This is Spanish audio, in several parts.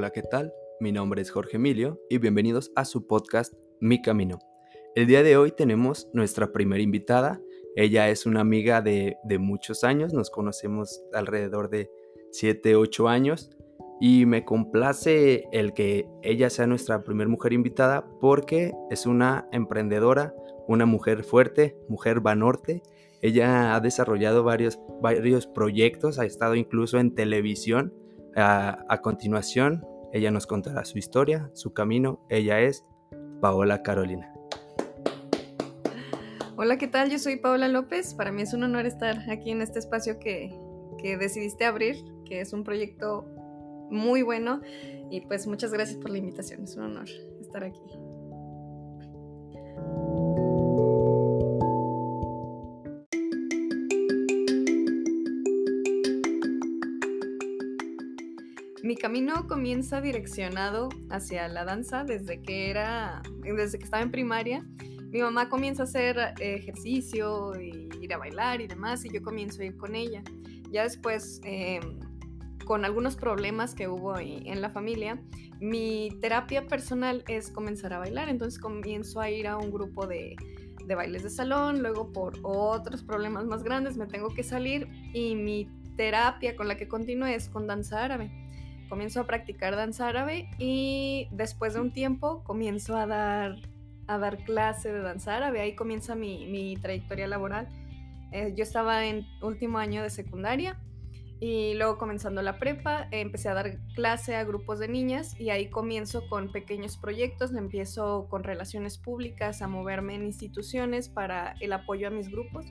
Hola, ¿qué tal? Mi nombre es Jorge Emilio y bienvenidos a su podcast Mi Camino. El día de hoy tenemos nuestra primera invitada. Ella es una amiga de, muchos años, nos conocemos alrededor de 7, 8 años y me complace el que ella sea nuestra primera mujer invitada porque es una emprendedora, una mujer fuerte, mujer vanorte. Ella ha desarrollado varios, varios proyectos, ha estado incluso en televisión a, continuación, ella nos contará su historia, su camino. Ella es Paola Carolina. Hola, ¿qué tal? Yo soy Paola López. Para mí es un honor estar aquí en este espacio que, que decidiste abrir, que es un proyecto muy bueno. Y pues muchas gracias por la invitación. Es un honor estar aquí. Camino comienza direccionado hacia la danza desde que era, desde que estaba en primaria. Mi mamá comienza a hacer ejercicio y ir a bailar y demás, y yo comienzo a ir con ella. Ya después, em, con algunos problemas que hubo en la familia, mi terapia personal es comenzar a bailar. Entonces comienzo a ir a un grupo de, de bailes de salón, luego por otros problemas más grandes me tengo que salir y mi terapia con la que continúo es con danza árabe comienzo a practicar danza árabe y después de un tiempo comienzo a dar, a dar clase de danza árabe. Ahí comienza mi, trayectoria laboral. Eh, yo estaba en último año de secundaria y luego comenzando la prepa empecé a dar clase a grupos de niñas y ahí comienzo con pequeños proyectos, empiezo con relaciones públicas, a moverme en instituciones para el apoyo a mis grupos.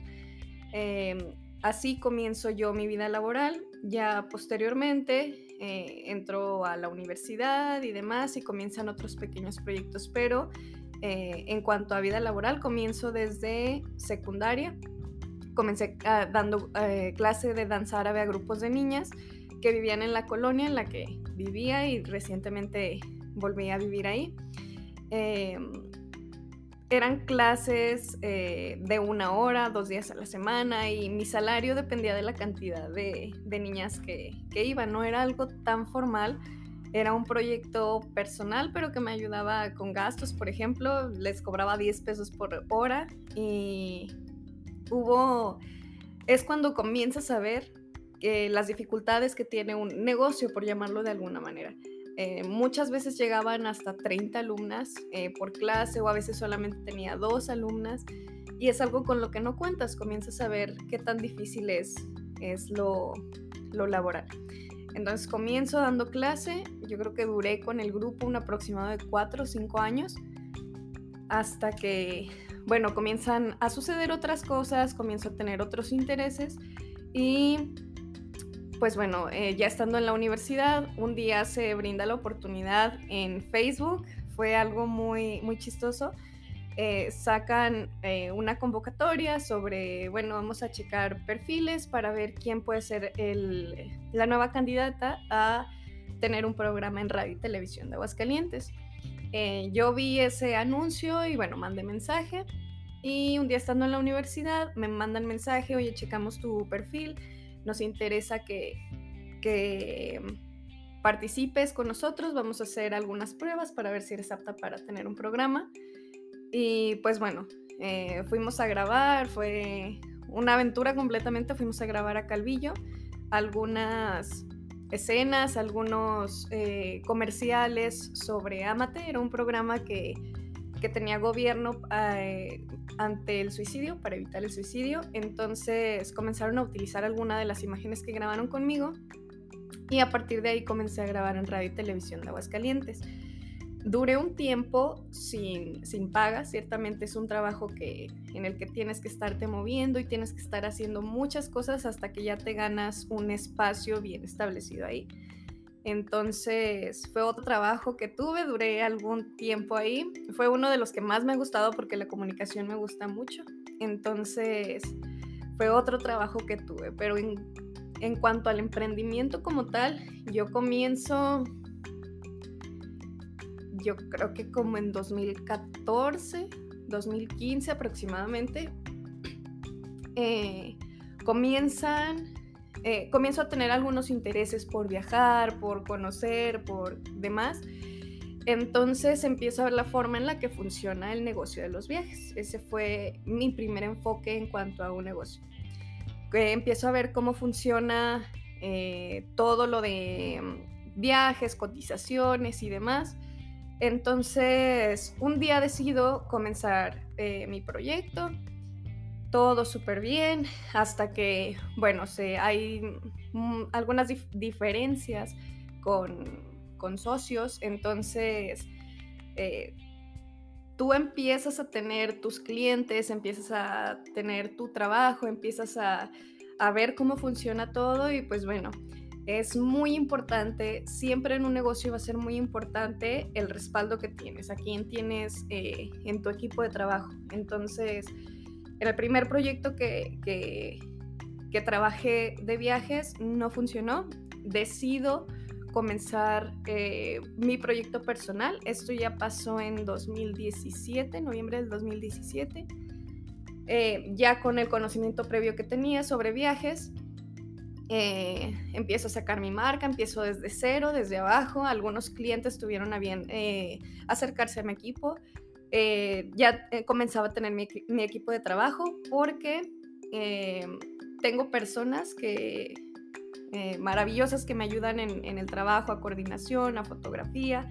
Em, así comienzo yo mi vida laboral. Ya posteriormente eh, entro a la universidad y demás y comienzan otros pequeños proyectos, pero eh, en cuanto a vida laboral, comienzo desde secundaria. Comencé ah, dando eh, clase de danza árabe a grupos de niñas que vivían en la colonia en la que vivía y recientemente volví a vivir ahí. Eran clases eh, de una hora, dos días a la semana y mi salario dependía de la cantidad de, niñas que, que, iban. No era algo tan formal, era un proyecto personal, pero que me ayudaba con gastos. Por ejemplo, les cobraba 10 pesos por hora y hubo... Es cuando comienzas a ver eh, las dificultades que tiene un negocio, por llamarlo de alguna manera. Eh, muchas veces llegaban hasta 30 alumnas eh, por clase o a veces solamente tenía dos alumnas y es algo con lo que no cuentas, comienzas a ver qué tan difícil es, es lo, lo laboral. Entonces comienzo dando clase, yo creo que duré con el grupo un aproximado de 4 o 5 años hasta que, bueno, comienzan a suceder otras cosas, comienzo a tener otros intereses y pues bueno, eh, ya estando en la universidad, un día se brinda la oportunidad en Facebook, fue algo muy, muy chistoso. Eh, sacan eh, una convocatoria sobre, bueno, vamos a checar perfiles para ver quién puede ser la nueva candidata a tener un programa en radio y televisión de Aguascalientes. yo vi ese anuncio y bueno, mandé mensaje y un día estando en la universidad me mandan mensaje, oye, checamos tu perfil nos interesa que, que participes con nosotros, vamos a hacer algunas pruebas para ver si eres apta para tener un programa. Y pues bueno, eh, fuimos a grabar, fue una aventura completamente, fuimos a grabar a Calvillo algunas escenas, algunos eh, comerciales sobre Amate, era un programa que que tenía gobierno eh, ante el suicidio, para evitar el suicidio. Entonces comenzaron a utilizar alguna de las imágenes que grabaron conmigo y a partir de ahí comencé a grabar en radio y televisión de Aguascalientes. Duré un tiempo sin, sin paga, ciertamente es un trabajo que, en el que tienes que estarte moviendo y tienes que estar haciendo muchas cosas hasta que ya te ganas un espacio bien establecido ahí. Entonces fue otro trabajo que tuve, duré algún tiempo ahí. Fue uno de los que más me ha gustado porque la comunicación me gusta mucho. Entonces fue otro trabajo que tuve. Pero en, cuanto al emprendimiento como tal, yo comienzo, yo creo que como en 2014, 2015 aproximadamente, eh, comienzan eh, comienzo a tener algunos intereses por viajar, por conocer, por demás. Entonces empiezo a ver la forma en la que funciona el negocio de los viajes. Ese fue mi primer enfoque en cuanto a un negocio. empiezo a ver cómo funciona eh, todo lo de mm, viajes, cotizaciones y demás. Entonces, un día decido comenzar eh, mi proyecto, todo súper bien, hasta que, bueno, se, hay mm, algunas diferencias con, socios, entonces eh, tú empiezas a tener tus clientes, empiezas a tener tu trabajo, empiezas a, a ver cómo funciona todo y pues bueno, es muy importante, siempre en un negocio va a ser muy importante el respaldo que tienes, a quién tienes eh, en tu equipo de trabajo. Entonces, en el primer proyecto que, que, trabajé de viajes no funcionó, decido comenzar eh, mi proyecto personal. Esto ya pasó en 2017, noviembre del 2017. Eh, ya con el conocimiento previo que tenía sobre viajes, eh, empiezo a sacar mi marca, empiezo desde cero, desde abajo. Algunos clientes tuvieron a bien eh, acercarse a mi equipo. Eh, ya comenzaba a tener mi, equipo de trabajo porque tengo personas que maravillosas que me ayudan en, el trabajo, a coordinación, a fotografía.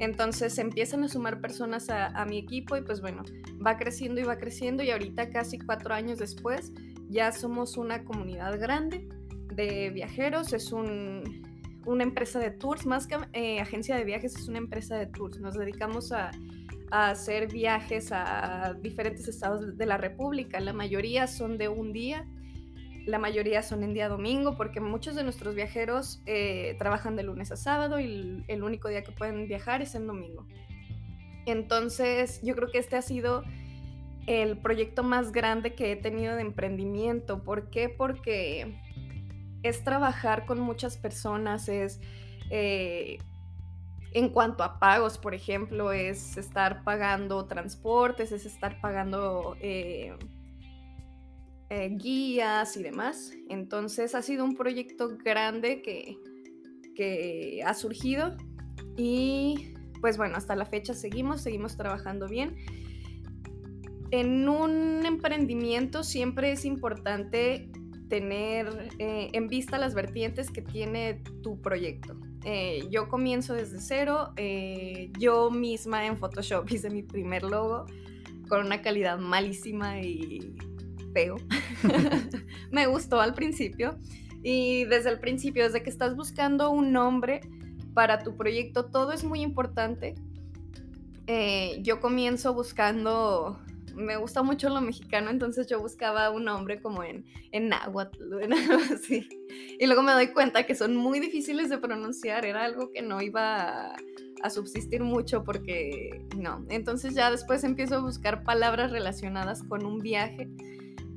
Entonces empiezan a sumar personas a, a mi equipo y pues bueno, va creciendo y va creciendo y ahorita casi cuatro años después ya somos una comunidad grande de viajeros, es una empresa de tours, más que eh, agencia de viajes, es una empresa de tours. Nos dedicamos a, hacer viajes a diferentes estados de la República. La mayoría son de un día, la mayoría son en día domingo, porque muchos de nuestros viajeros eh, trabajan de lunes a sábado y el, único día que pueden viajar es el domingo. Entonces, yo creo que este ha sido el proyecto más grande que he tenido de emprendimiento. ¿Por qué? Porque es trabajar con muchas personas, es... Eh, en cuanto a pagos, por ejemplo, es estar pagando transportes, es estar pagando eh, eh, guías y demás. Entonces ha sido un proyecto grande que, que ha surgido y pues bueno, hasta la fecha seguimos, seguimos trabajando bien. En un emprendimiento siempre es importante tener eh, en vista las vertientes que tiene tu proyecto. Eh, yo comienzo desde cero, eh, yo misma en Photoshop hice mi primer logo con una calidad malísima y feo. Me gustó al principio y desde el principio, desde que estás buscando un nombre para tu proyecto, todo es muy importante. yo comienzo buscando me gusta mucho lo mexicano, entonces yo buscaba un nombre como en, en náhuatl, así. Y luego me doy cuenta que son muy difíciles de pronunciar, era algo que no iba a, a subsistir mucho porque no. Entonces ya después empiezo a buscar palabras relacionadas con un viaje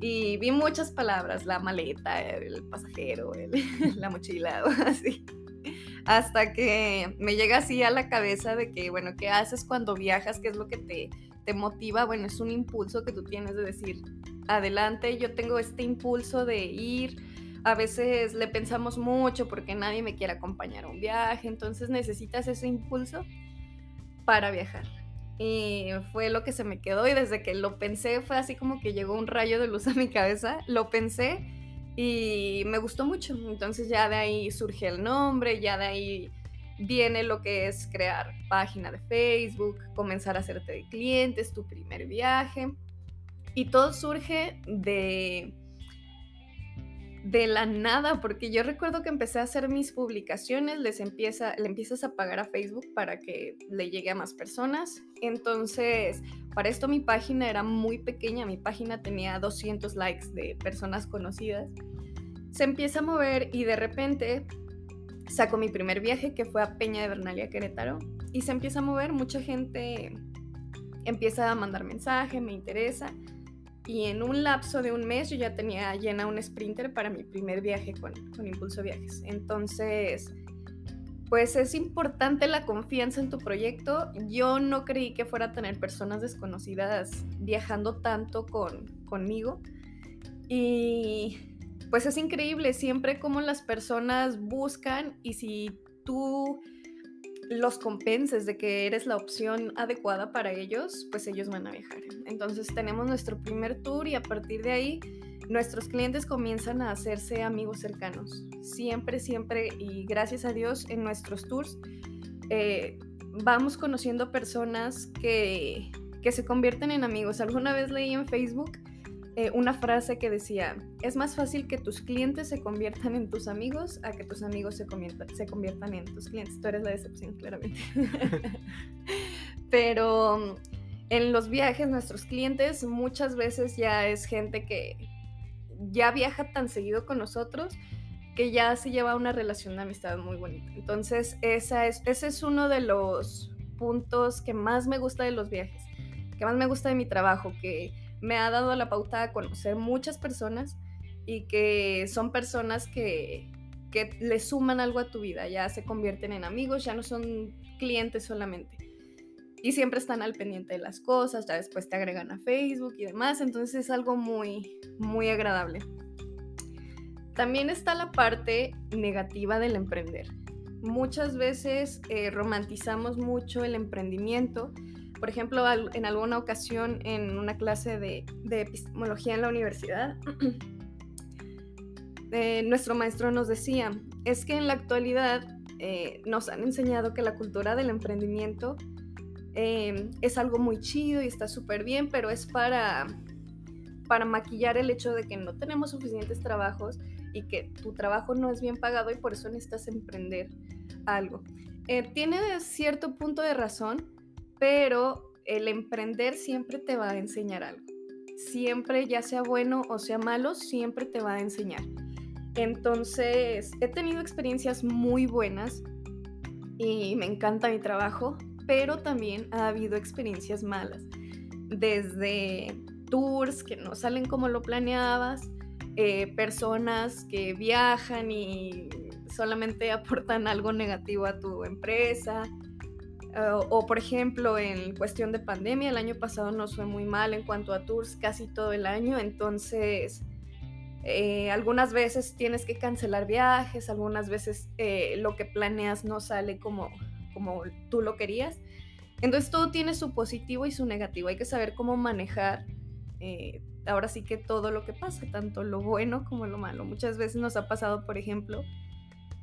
y vi muchas palabras, la maleta, el pasajero, la mochila, así. Hasta que me llega así a la cabeza de que, bueno, ¿qué haces cuando viajas? ¿Qué es lo que te te motiva, bueno, es un impulso que tú tienes de decir, adelante, yo tengo este impulso de ir, a veces le pensamos mucho porque nadie me quiere acompañar a un viaje, entonces necesitas ese impulso para viajar. Y fue lo que se me quedó y desde que lo pensé fue así como que llegó un rayo de luz a mi cabeza, lo pensé y me gustó mucho. Entonces ya de ahí surge el nombre, ya de ahí viene lo que es crear página de Facebook, comenzar a hacerte de clientes, tu primer viaje. Y todo surge de de la nada, porque yo recuerdo que empecé a hacer mis publicaciones, les empieza, le empiezas a pagar a Facebook para que le llegue a más personas. Entonces, para esto mi página era muy pequeña, mi página tenía 200 likes de personas conocidas. Se empieza a mover y de repente saco mi primer viaje que fue a Peña de Bernalia, Querétaro, y se empieza a mover, mucha gente empieza a mandar mensaje, me interesa, y en un lapso de un mes yo ya tenía llena un sprinter para mi primer viaje con, con Impulso Viajes. Entonces, pues es importante la confianza en tu proyecto. Yo no creí que fuera a tener personas desconocidas viajando tanto con, conmigo. Y pues es increíble siempre como las personas buscan y si tú los compenses de que eres la opción adecuada para ellos, pues ellos van a viajar. Entonces tenemos nuestro primer tour y a partir de ahí nuestros clientes comienzan a hacerse amigos cercanos. Siempre, siempre y gracias a Dios en nuestros tours eh, vamos conociendo personas que, que se convierten en amigos. Alguna vez leí en Facebook eh, una frase que decía, es más fácil que tus clientes se conviertan en tus amigos a que tus amigos se, se conviertan en tus clientes. Tú eres la decepción, claramente. Pero en los viajes, nuestros clientes muchas veces ya es gente que ya viaja tan seguido con nosotros que ya se lleva una relación de amistad muy bonita. Entonces, esa es, ese es uno de los puntos que más me gusta de los viajes, que más me gusta de mi trabajo, que me ha dado la pauta a conocer muchas personas y que son personas que, que le suman algo a tu vida, ya se convierten en amigos, ya no son clientes solamente. Y siempre están al pendiente de las cosas, ya después te agregan a Facebook y demás, entonces es algo muy, muy agradable. También está la parte negativa del emprender. Muchas veces eh, romantizamos mucho el emprendimiento por ejemplo, en alguna ocasión en una clase de, epistemología en la universidad, eh, nuestro maestro nos decía, es que en la actualidad eh, nos han enseñado que la cultura del emprendimiento eh, es algo muy chido y está súper bien, pero es para, para maquillar el hecho de que no tenemos suficientes trabajos y que tu trabajo no es bien pagado y por eso necesitas emprender algo. tiene cierto punto de razón, pero el emprender siempre te va a enseñar algo. Siempre, ya sea bueno o sea malo, siempre te va a enseñar. Entonces, he tenido experiencias muy buenas y me encanta mi trabajo, pero también ha habido experiencias malas. Desde tours que no salen como lo planeabas, eh, personas que viajan y solamente aportan algo negativo a tu empresa, o, por ejemplo, en cuestión de pandemia, el año pasado nos fue muy mal en cuanto a tours casi todo el año, entonces eh, algunas veces tienes que cancelar viajes, algunas veces eh, lo que planeas no sale como, como tú lo querías. Entonces todo tiene su positivo y su negativo, hay que saber cómo manejar eh, ahora sí que todo lo que pasa, tanto lo bueno como lo malo. Muchas veces nos ha pasado, por ejemplo,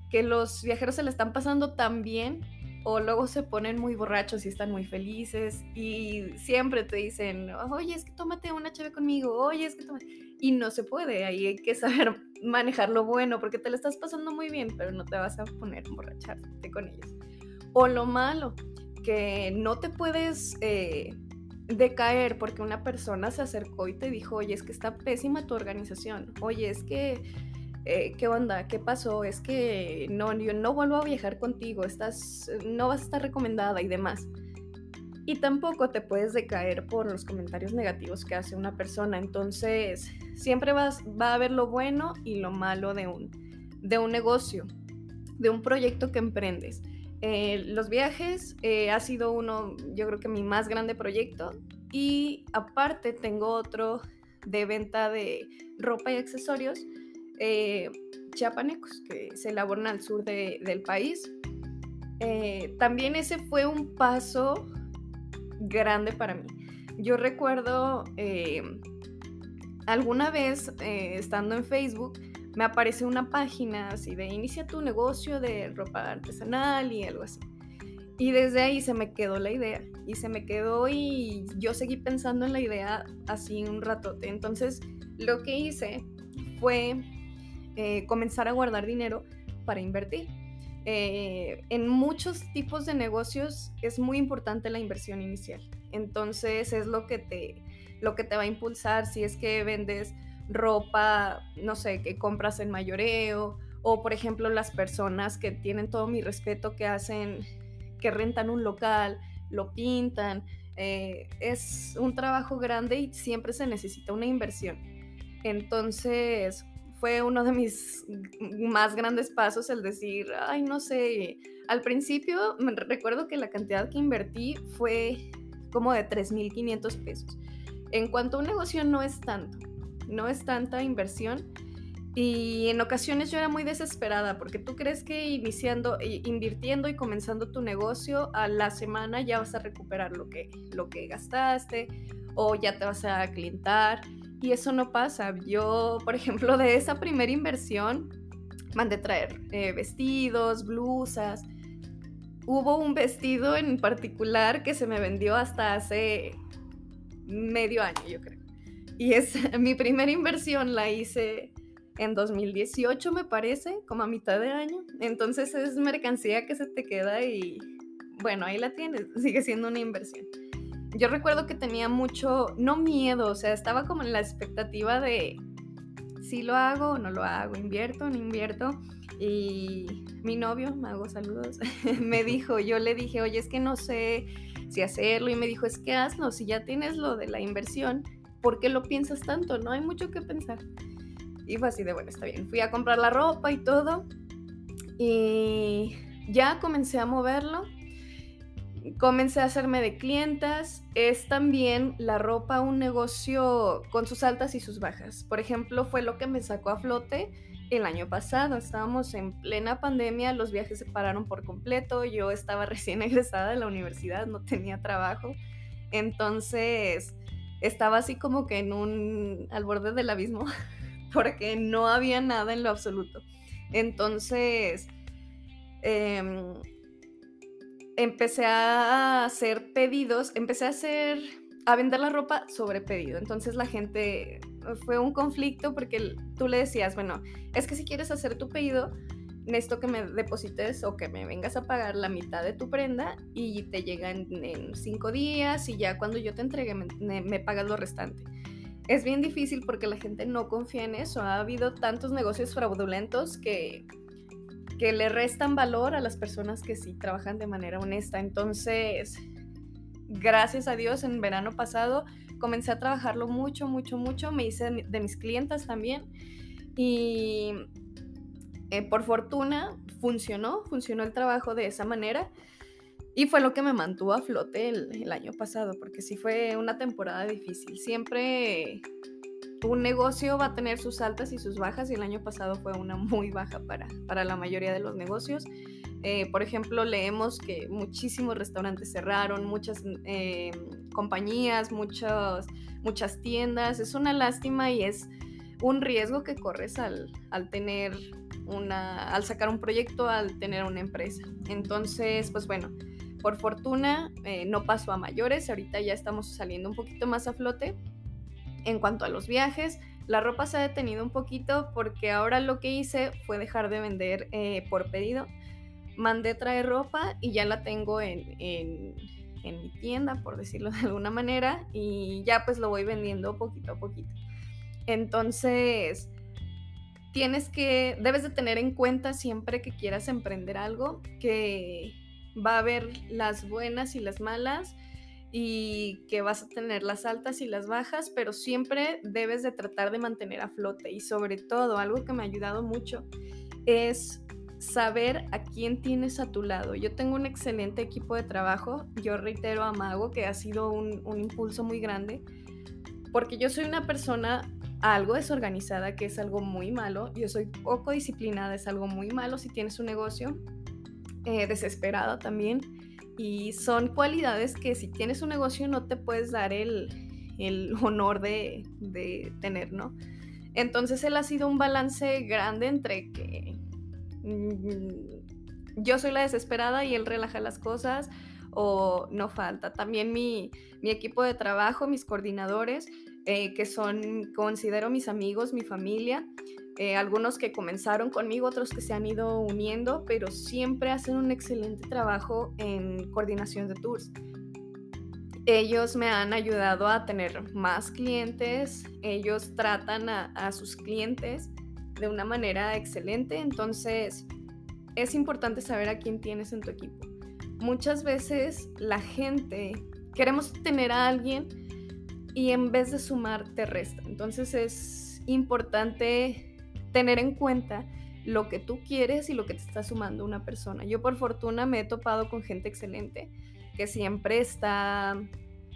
que los viajeros se le están pasando tan bien o luego se ponen muy borrachos y están muy felices y siempre te dicen, oye, es que tómate una chave conmigo, oye, es que tómate... Y no se puede, ahí hay que saber manejar lo bueno porque te lo estás pasando muy bien, pero no te vas a poner a emborracharte con ellos. O lo malo, que no te puedes eh, decaer porque una persona se acercó y te dijo, oye, es que está pésima tu organización, oye, es que eh, ¿qué onda? ¿Qué pasó? Es que no, yo no vuelvo a viajar contigo, estás, no vas a estar recomendada y demás. Y tampoco te puedes decaer por los comentarios negativos que hace una persona. Entonces, siempre vas, va a haber lo bueno y lo malo de un, de un negocio, de un proyecto que emprendes. Eh, los viajes eh, ha sido uno, yo creo que mi más grande proyecto. Y aparte tengo otro de venta de ropa y accesorios eh, chiapanecos que se elaboran al sur del país. Eh, también ese fue un paso grande para mí. Yo recuerdo eh, alguna vez estando en Facebook me apareció una página así de inicia tu negocio de ropa artesanal y algo así. Y desde ahí se me quedó la idea y se me quedó y yo seguí pensando en la idea así un ratote. Entonces lo que hice fue eh, comenzar a guardar dinero para invertir. Eh, en muchos tipos de negocios es muy importante la inversión inicial. Entonces es lo que te, lo que te va a impulsar si es que vendes ropa, no sé, que compras en mayoreo, o por ejemplo las personas que tienen todo mi respeto, que hacen, que rentan un local, lo pintan. Eh, es un trabajo grande y siempre se necesita una inversión. Entonces, fue uno de mis más grandes pasos el decir, ay, no sé, al principio me recuerdo que la cantidad que invertí fue como de 3.500 pesos. En cuanto a un negocio no es tanto, no es tanta inversión. Y en ocasiones yo era muy desesperada porque tú crees que iniciando, invirtiendo y comenzando tu negocio a la semana ya vas a recuperar lo que, lo que gastaste o ya te vas a clientar y eso no pasa. Yo, por ejemplo, de esa primera inversión mandé traer eh, vestidos, blusas. Hubo un vestido en particular que se me vendió hasta hace medio año, yo creo. Y es mi primera inversión la hice en 2018, me parece, como a mitad de año. Entonces es mercancía que se te queda y bueno, ahí la tienes, sigue siendo una inversión. Yo recuerdo que tenía mucho, no miedo, o sea, estaba como en la expectativa de si lo hago o no lo hago, invierto o no invierto. Y mi novio, me hago saludos, me dijo, yo le dije, oye, es que no sé si hacerlo. Y me dijo, es que hazlo, si ya tienes lo de la inversión, ¿por qué lo piensas tanto? No hay mucho que pensar. Y fue así de, bueno, está bien. Fui a comprar la ropa y todo. Y ya comencé a moverlo. Comencé a hacerme de clientas. Es también la ropa un negocio con sus altas y sus bajas. Por ejemplo, fue lo que me sacó a flote el año pasado. Estábamos en plena pandemia, los viajes se pararon por completo. Yo estaba recién egresada de la universidad, no tenía trabajo. Entonces, estaba así como que en un al borde del abismo porque no había nada en lo absoluto. Entonces, em, empecé a hacer pedidos, empecé a hacer, a vender la ropa sobre pedido. Entonces la gente, fue un conflicto porque tú le decías, bueno, es que si quieres hacer tu pedido, necesito que me deposites o que me vengas a pagar la mitad de tu prenda y te llega en, cinco días y ya cuando yo te entregue me, me pagas lo restante es bien difícil porque la gente no confía en eso. Ha habido tantos negocios fraudulentos que, que le restan valor a las personas que sí trabajan de manera honesta. Entonces, gracias a Dios, en verano pasado comencé a trabajarlo mucho, mucho, mucho. Me hice de mis clientas también. Y eh, por fortuna funcionó, funcionó el trabajo de esa manera. Y fue lo que me mantuvo a flote el, año pasado, porque sí fue una temporada difícil. Siempre un negocio va a tener sus altas y sus bajas y el año pasado fue una muy baja para, para la mayoría de los negocios. Eh, por ejemplo, leemos que muchísimos restaurantes cerraron, muchas eh, compañías, muchas, muchas tiendas. Es una lástima y es un riesgo que corres al, al tener una, al sacar un proyecto, al tener una empresa. Entonces, pues bueno, por fortuna eh, no pasó a mayores, ahorita ya estamos saliendo un poquito más a flote. En cuanto a los viajes, la ropa se ha detenido un poquito porque ahora lo que hice fue dejar de vender eh, por pedido. Mandé traer ropa y ya la tengo en, en, en mi tienda, por decirlo de alguna manera, y ya pues lo voy vendiendo poquito a poquito. Entonces, tienes que, debes de tener en cuenta siempre que quieras emprender algo, que va a haber las buenas y las malas y que vas a tener las altas y las bajas, pero siempre debes de tratar de mantener a flote y sobre todo algo que me ha ayudado mucho es saber a quién tienes a tu lado. Yo tengo un excelente equipo de trabajo, yo reitero a Mago que ha sido un, impulso muy grande, porque yo soy una persona algo desorganizada, que es algo muy malo, yo soy poco disciplinada, es algo muy malo si tienes un negocio, eh, desesperada también. Y son cualidades que si tienes un negocio no te puedes dar el, honor de, tener, ¿no? Entonces él ha sido un balance grande entre que mm, yo soy la desesperada y él relaja las cosas o no falta. También mi, mi equipo de trabajo, mis coordinadores, eh, que son, considero mis amigos, mi familia, eh, algunos que comenzaron conmigo, otros que se han ido uniendo, pero siempre hacen un excelente trabajo en coordinación de tours. Ellos me han ayudado a tener más clientes, ellos tratan a, a sus clientes de una manera excelente, entonces es importante saber a quién tienes en tu equipo. Muchas veces la gente, queremos tener a alguien y en vez de sumar te resta, entonces es importante tener en cuenta lo que tú quieres y lo que te está sumando una persona. Yo por fortuna me he topado con gente excelente que siempre está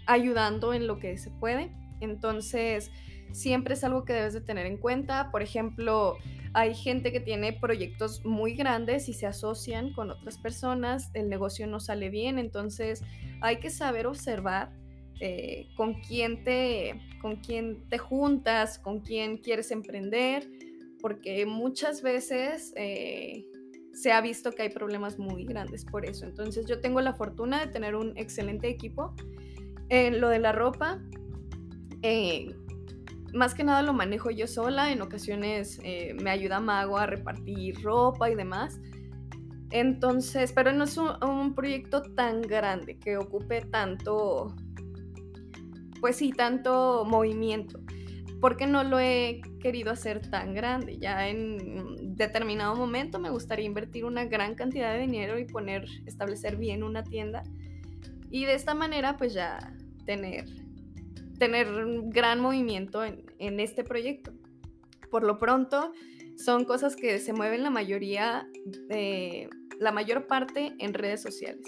ayudando en lo que se puede. Entonces, siempre es algo que debes de tener en cuenta. Por ejemplo, hay gente que tiene proyectos muy grandes y se asocian con otras personas, el negocio no sale bien, entonces hay que saber observar eh, con, quién te, con quién te juntas, con quién quieres emprender, porque muchas veces eh, se ha visto que hay problemas muy grandes por eso. Entonces yo tengo la fortuna de tener un excelente equipo. En lo de la ropa, eh, más que nada lo manejo yo sola, en ocasiones eh, me ayuda Mago a repartir ropa y demás. Entonces, pero no es un, proyecto tan grande que ocupe tanto, pues sí, tanto movimiento. Porque no lo he querido hacer tan grande. Ya en determinado momento me gustaría invertir una gran cantidad de dinero y poner, establecer bien una tienda. Y de esta manera, pues ya tener tener un gran movimiento en, este proyecto. Por lo pronto, son cosas que se mueven la mayoría, la mayor parte en redes sociales.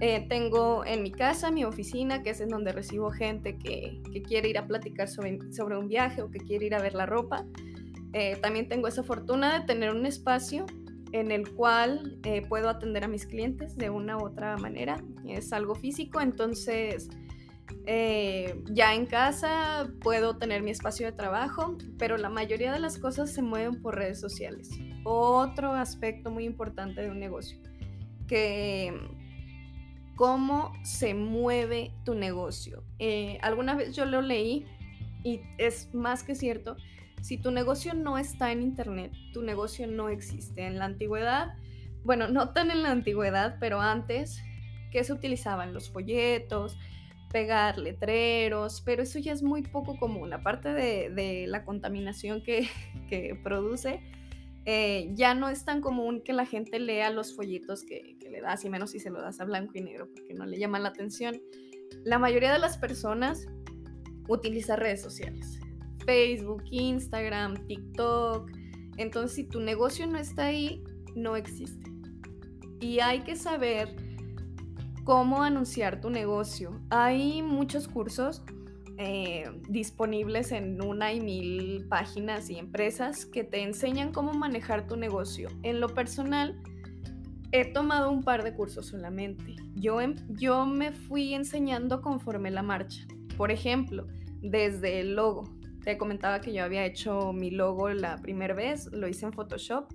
Eh, tengo en mi casa mi oficina, que es en donde recibo gente que, quiere ir a platicar sobre, sobre, un viaje o que quiere ir a ver la ropa. Eh, también tengo esa fortuna de tener un espacio en el cual eh, puedo atender a mis clientes de una u otra manera. Es algo físico, entonces ya en casa puedo tener mi espacio de trabajo, pero la mayoría de las cosas se mueven por redes sociales. Otro aspecto muy importante de un negocio, que cómo se mueve tu negocio. Eh, alguna vez yo lo leí y es más que cierto, si tu negocio no está en internet, tu negocio no existe. En la antigüedad, bueno, no tan en la antigüedad, pero antes, ¿qué se utilizaban? Los folletos, pegar letreros, pero eso ya es muy poco común. Aparte de, la contaminación que, produce, eh, ya no es tan común que la gente lea los folletos que, le das, y menos si se lo das a blanco y negro, porque no le llama la atención. La mayoría de las personas utiliza redes sociales, Facebook, Instagram, TikTok. Entonces, si tu negocio no está ahí, no existe. Y hay que saber cómo anunciar tu negocio. Hay muchos cursos eh, disponibles en una y mil páginas y empresas que te enseñan cómo manejar tu negocio. En lo personal, he tomado un par de cursos solamente. Yo, em, yo me fui enseñando conforme la marcha. Por ejemplo, desde el logo. Te comentaba que yo había hecho mi logo la primera vez, lo hice en Photoshop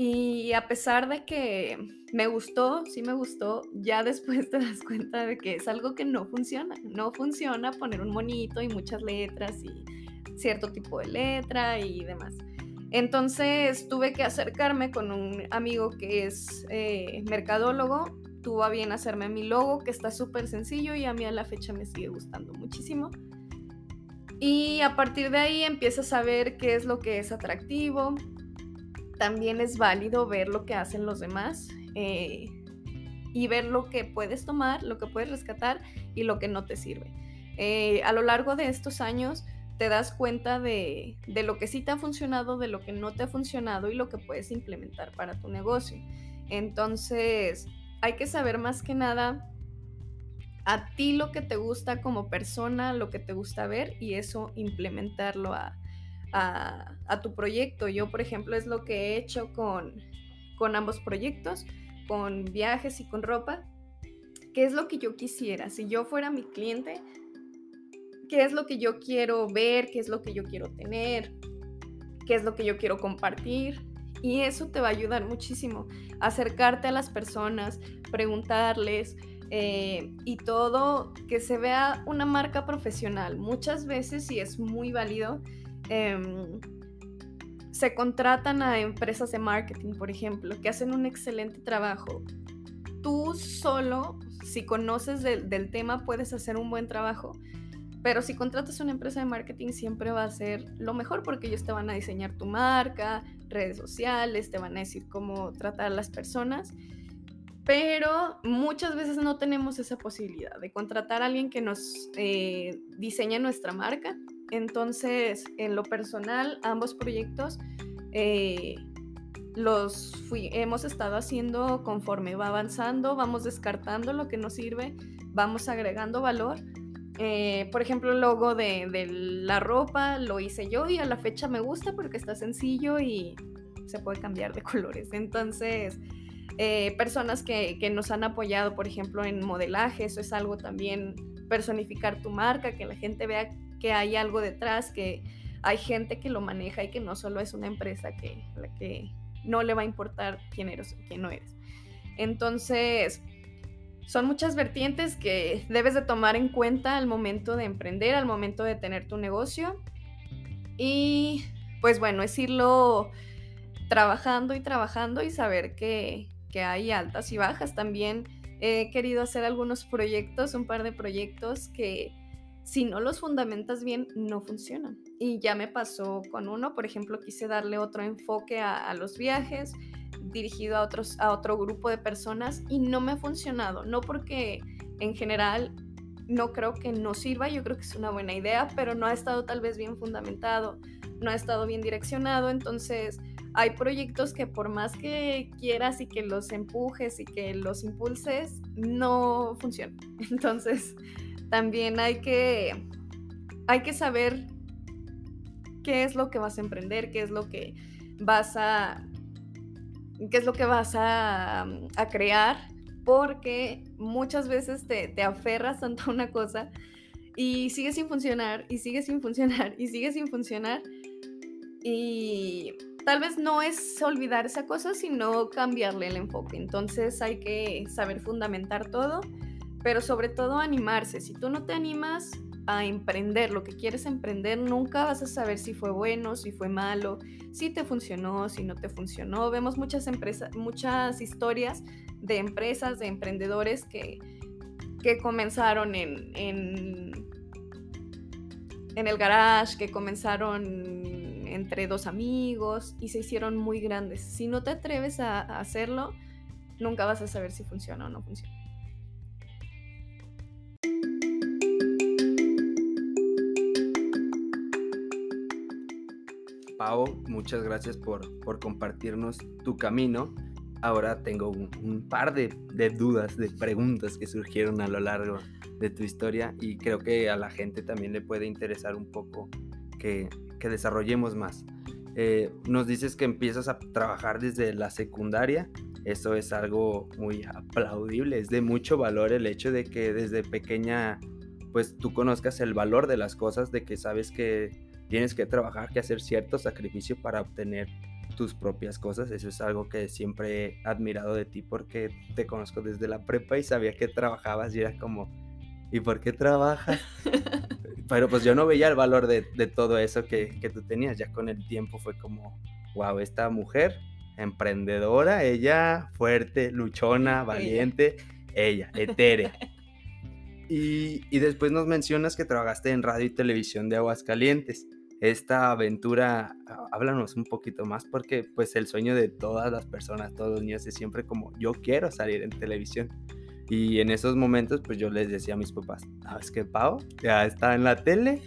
y a pesar de que me gustó, sí me gustó, ya después te das cuenta de que es algo que no funciona. No funciona poner un monito y muchas letras y cierto tipo de letra y demás. Entonces tuve que acercarme con un amigo que es eh, mercadólogo. Tuvo a bien hacerme mi logo, que está súper sencillo y a mí a la fecha me sigue gustando muchísimo. Y a partir de ahí empiezas a ver qué es lo que es atractivo, también es válido ver lo que hacen los demás eh, y ver lo que puedes tomar, lo que puedes rescatar y lo que no te sirve. Eh, a lo largo de estos años te das cuenta de, de, lo que sí te ha funcionado, de lo que no te ha funcionado y lo que puedes implementar para tu negocio. Entonces, hay que saber más que nada a ti lo que te gusta como persona, lo que te gusta ver y eso implementarlo a, a, tu proyecto. Yo, por ejemplo, es lo que he hecho con, con ambos proyectos, con viajes y con ropa. ¿Qué es lo que yo quisiera? Si yo fuera mi cliente, ¿qué es lo que yo quiero ver? ¿Qué es lo que yo quiero tener? ¿Qué es lo que yo quiero compartir? Y eso te va a ayudar muchísimo. Acercarte a las personas, preguntarles eh, y todo, que se vea una marca profesional. Muchas veces, y es muy válido, Em, se contratan a empresas de marketing, por ejemplo, que hacen un excelente trabajo. Tú solo, si conoces del tema, puedes hacer un buen trabajo, pero si contratas una empresa de marketing siempre va a ser lo mejor porque ellos te van a diseñar tu marca, redes sociales, te van a decir cómo tratar a las personas. Pero muchas veces no tenemos esa posibilidad de contratar a alguien que nos eh, diseñe nuestra marca entonces, en lo personal, ambos proyectos eh, los hemos estado haciendo conforme va avanzando, vamos descartando lo que nos sirve, vamos agregando valor Eh, por ejemplo, el logo de, de, la ropa lo hice yo y a la fecha me gusta porque está sencillo y se puede cambiar de colores. Entonces, eh, personas que, que, nos han apoyado, por ejemplo, en modelaje, eso es algo también, personificar tu marca, que la gente vea que hay algo detrás, que hay gente que lo maneja y que no solo es una empresa que, la que no le va a importar quién eres o quién no eres. Entonces, son muchas vertientes que debes de tomar en cuenta al momento de emprender, al momento de tener tu negocio. Y pues bueno, es irlo trabajando y trabajando y saber que, que hay altas y bajas. También he querido hacer algunos proyectos, un par de proyectos que si no los fundamentas bien, no funcionan. Y ya me pasó con uno, por ejemplo, quise darle otro enfoque a, los viajes, dirigido a, otros, a otro grupo de personas y no me ha funcionado. No porque en general no creo que no sirva, yo creo que es una buena idea, pero no ha estado tal vez bien fundamentado, no ha estado bien direccionado, entonces hay proyectos que por más que quieras y que los empujes y que los impulses, no funcionan. Entonces, también hay que, hay que saber qué es lo que vas a emprender, qué es lo que vas a, qué es lo que vas a, a crear, porque muchas veces te, te aferras tanto a una cosa y sigue sin funcionar, y sigue sin funcionar, y sigue sin funcionar. Y tal vez no es olvidar esa cosa, sino cambiarle el enfoque. Entonces hay que saber fundamentar todo pero sobre todo animarse. Si tú no te animas a emprender lo que quieres emprender, nunca vas a saber si fue bueno, si fue malo, si te funcionó, si no te funcionó. Vemos muchas empresas, muchas historias de empresas, de emprendedores que, que comenzaron en, en, en el garage, que comenzaron entre dos amigos y se hicieron muy grandes. Si no te atreves a hacerlo, nunca vas a saber si funciona o no funciona. Pau, muchas gracias por, por compartirnos tu camino. Ahora tengo un, par de, de, dudas, de preguntas que surgieron a lo largo de tu historia y creo que a la gente también le puede interesar un poco que, que desarrollemos más. Eh, nos dices que empiezas a trabajar desde la secundaria. Eso es algo muy aplaudible. Es de mucho valor el hecho de que desde pequeña pues tú conozcas el valor de las cosas, de que sabes que tienes que trabajar, que hacer cierto sacrificio para obtener tus propias cosas. Eso es algo que siempre he admirado de ti porque te conozco desde la prepa y sabía que trabajabas y era como, ¿y por qué trabajas? Pero pues yo no veía el valor de, todo eso que, que, tú tenías. Ya con el tiempo fue como, wow, esta mujer emprendedora, ella fuerte, luchona, valiente, ella, etérea. Y, y después nos mencionas que trabajaste en radio y televisión de Aguascalientes esta aventura, háblanos un poquito más porque pues el sueño de todas las personas, todos los niños es siempre como yo quiero salir en televisión. Y en esos momentos pues yo les decía a mis papás, ¿sabes qué, Pau? Ya está en la tele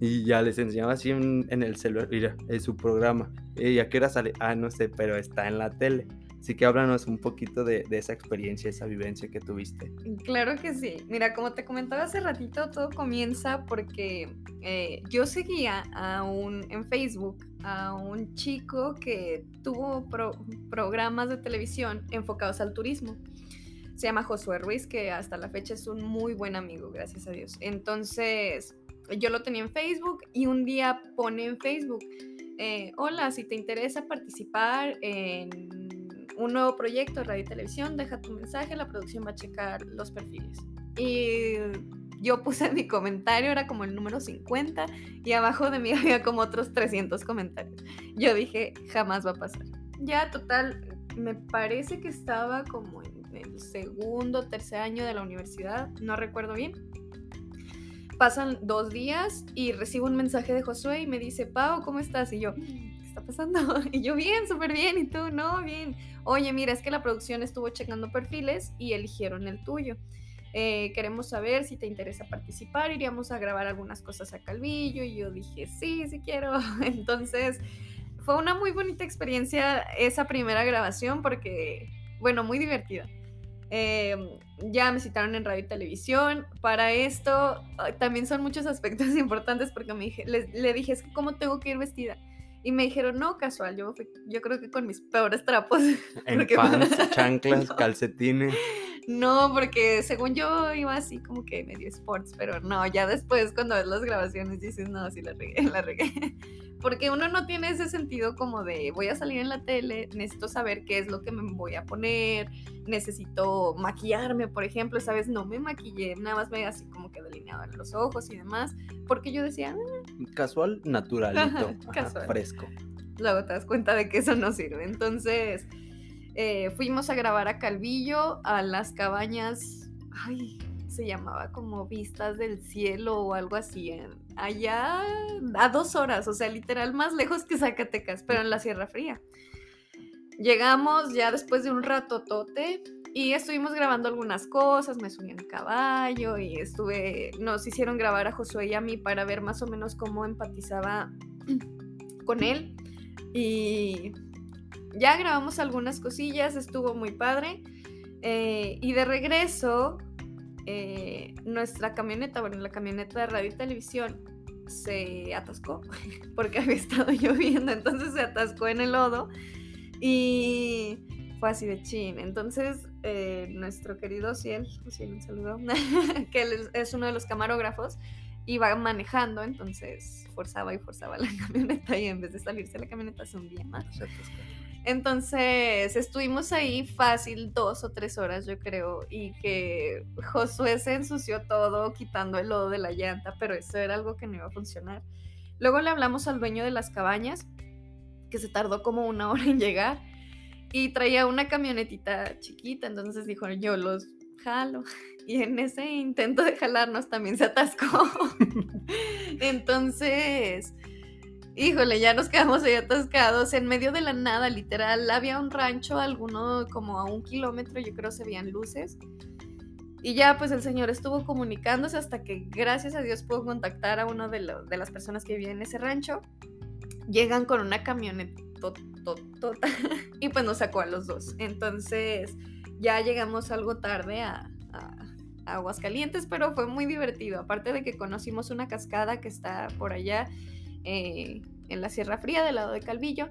y ya les enseñaba así en, el celular, mira, es su programa. ¿Y a qué hora sale? Ah, no sé, pero está en la tele. Así que háblanos un poquito de, esa experiencia, esa vivencia que tuviste. Claro que sí. Mira, como te comentaba hace ratito, todo comienza porque eh, yo seguía a un, en Facebook a un chico que tuvo programas de televisión enfocados al turismo. Se llama Josué Ruiz, que hasta la fecha es un muy buen amigo, gracias a Dios. Entonces, yo lo tenía en Facebook y un día pone en Facebook, eh, hola, si te interesa participar en un nuevo proyecto de radio y televisión, deja tu mensaje, la producción va a checar los perfiles. Y yo puse mi comentario, era como el número 50, y abajo de mí había como otros 300 comentarios. Yo dije, jamás va a pasar. Ya, total, me parece que estaba como en el segundo, tercer año de la universidad, no recuerdo bien. Pasan dos días y recibo un mensaje de Josué y me dice, Pau, ¿cómo estás? Y yo, está pasando? Y yo, bien, súper bien. Y tú, no, bien. Oye, mira, es que la producción estuvo checando perfiles y eligieron el tuyo. Eh, queremos saber si te interesa participar. Iríamos a grabar algunas cosas a Calvillo. Y yo dije, sí, sí quiero. Entonces, fue una muy bonita experiencia esa primera grabación porque, bueno, muy divertida. Em, ya me citaron en radio y televisión. Para esto también son muchos aspectos importantes porque me dije, le, dije, es que cómo tengo que ir vestida. Y me dijeron, no, casual, yo, yo creo que con mis peores trapos. En pants, chanclas, calcetines. No, porque según yo iba así como que medio sports, pero no, ya después cuando ves las grabaciones dices, no, sí la regué, la regué. Porque uno no tiene ese sentido como de voy a salir en la tele, necesito saber qué es lo que me voy a poner, necesito maquillarme, por ejemplo, sabes, no me maquillé, nada más me así como que delineado en los ojos y demás, porque yo decía, ah". casual, naturalito, fresco. Luego te das cuenta de que eso no sirve. Entonces, eh, fuimos a grabar a Calvillo, a las cabañas, ay, se llamaba como Vistas del Cielo o algo así, allá a dos horas, o sea, literal más lejos que Zacatecas, pero en la Sierra Fría. Llegamos ya después de un rato tote y estuvimos grabando algunas cosas, me subí en caballo y estuve, nos hicieron grabar a Josué y a mí para ver más o menos cómo empatizaba con él y ya grabamos algunas cosillas, estuvo muy padre. Eh, y de regreso, eh, nuestra camioneta, bueno, la camioneta de radio y televisión se atascó porque había estado lloviendo, entonces se atascó en el lodo y fue así de chin. Entonces, eh, nuestro querido Ciel, Ciel, un saludo, que es uno de los camarógrafos, iba manejando, entonces forzaba y forzaba la camioneta y en vez de salirse la camioneta se hundía más. Entonces estuvimos ahí fácil dos o tres horas, yo creo, y que Josué se ensució todo quitando el lodo de la llanta, pero eso era algo que no iba a funcionar. Luego le hablamos al dueño de las cabañas, que se tardó como una hora en llegar, y traía una camionetita chiquita, entonces dijo, yo los jalo. Y en ese intento de jalarnos también se atascó. entonces híjole, ya nos quedamos ahí atascados en medio de la nada, literal. Había un rancho, alguno como a un kilómetro, yo creo se veían luces. Y ya pues el señor estuvo comunicándose hasta que gracias a Dios pudo contactar a uno de, las personas que vivían en ese rancho. Llegan con una camioneta y pues nos sacó a los dos. Entonces ya llegamos algo tarde a Aguascalientes, pero fue muy divertido. Aparte de que conocimos una cascada que está por allá eh, en la Sierra Fría del lado de Calvillo.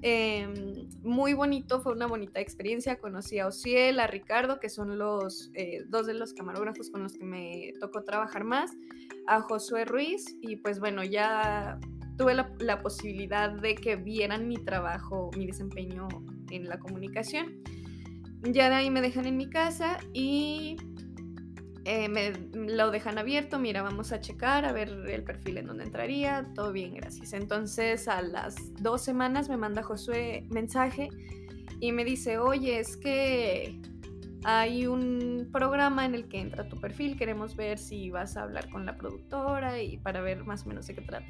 Em, muy bonito, fue una bonita experiencia. Conocí a Ociel, a Ricardo, que son los eh, dos de los camarógrafos con los que me tocó trabajar más, a Josué Ruiz, y pues bueno, ya tuve la, la posibilidad de que vieran mi trabajo, mi desempeño en la comunicación. Ya de ahí me dejan en mi casa y eh, me lo dejan abierto, mira, vamos a checar, a ver el perfil en donde entraría, todo bien, gracias. Entonces a las dos semanas me manda Josué mensaje y me dice, oye, es que hay un programa en el que entra tu perfil, queremos ver si vas a hablar con la productora y para ver más o menos de qué trata.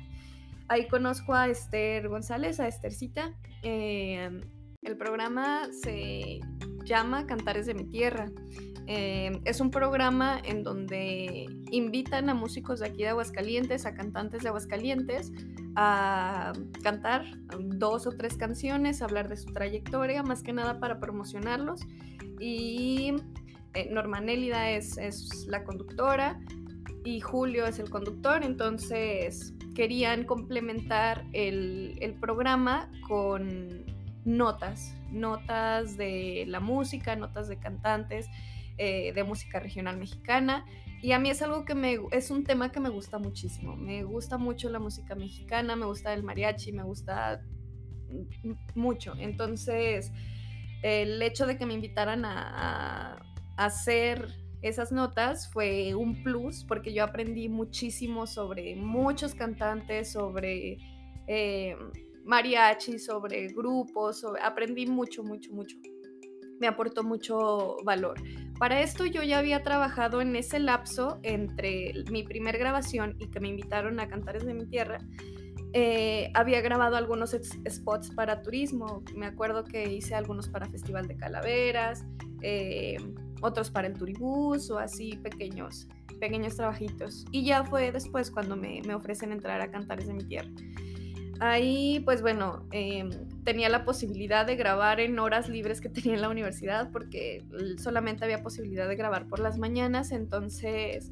Ahí conozco a Esther González, a Esthercita. Eh, el programa se llama Cantares de mi Tierra. Eh, es un programa en donde invitan a músicos de aquí de Aguascalientes, a cantantes de Aguascalientes, a cantar dos o tres canciones, hablar de su trayectoria, más que nada para promocionarlos. Y eh, Norma Nélida es, la conductora y Julio es el conductor, entonces querían complementar el programa con notas, notas de la música, notas de cantantes eh, de música regional mexicana. Y a mí es algo que me, es un tema que me gusta muchísimo. Me gusta mucho la música mexicana, me gusta el mariachi, me gusta mucho. Entonces, el hecho de que me invitaran a, hacer esas notas fue un plus porque yo aprendí muchísimo sobre muchos cantantes, sobre eh, mariachi, sobre grupos, aprendí mucho, mucho, mucho me aportó mucho valor. Para esto yo ya había trabajado en ese lapso entre mi primer grabación y que me invitaron a Cantares de mi Tierra. Eh, había grabado algunos spots para turismo. Me acuerdo que hice algunos para Festival de Calaveras, eh, otros para el Turibús o así pequeños, pequeños trabajitos. Y ya fue después cuando me, me ofrecen entrar a Cantares de mi Tierra. Ahí, pues bueno, em, tenía la posibilidad de grabar en horas libres que tenía en la universidad, porque solamente había posibilidad de grabar por las mañanas, entonces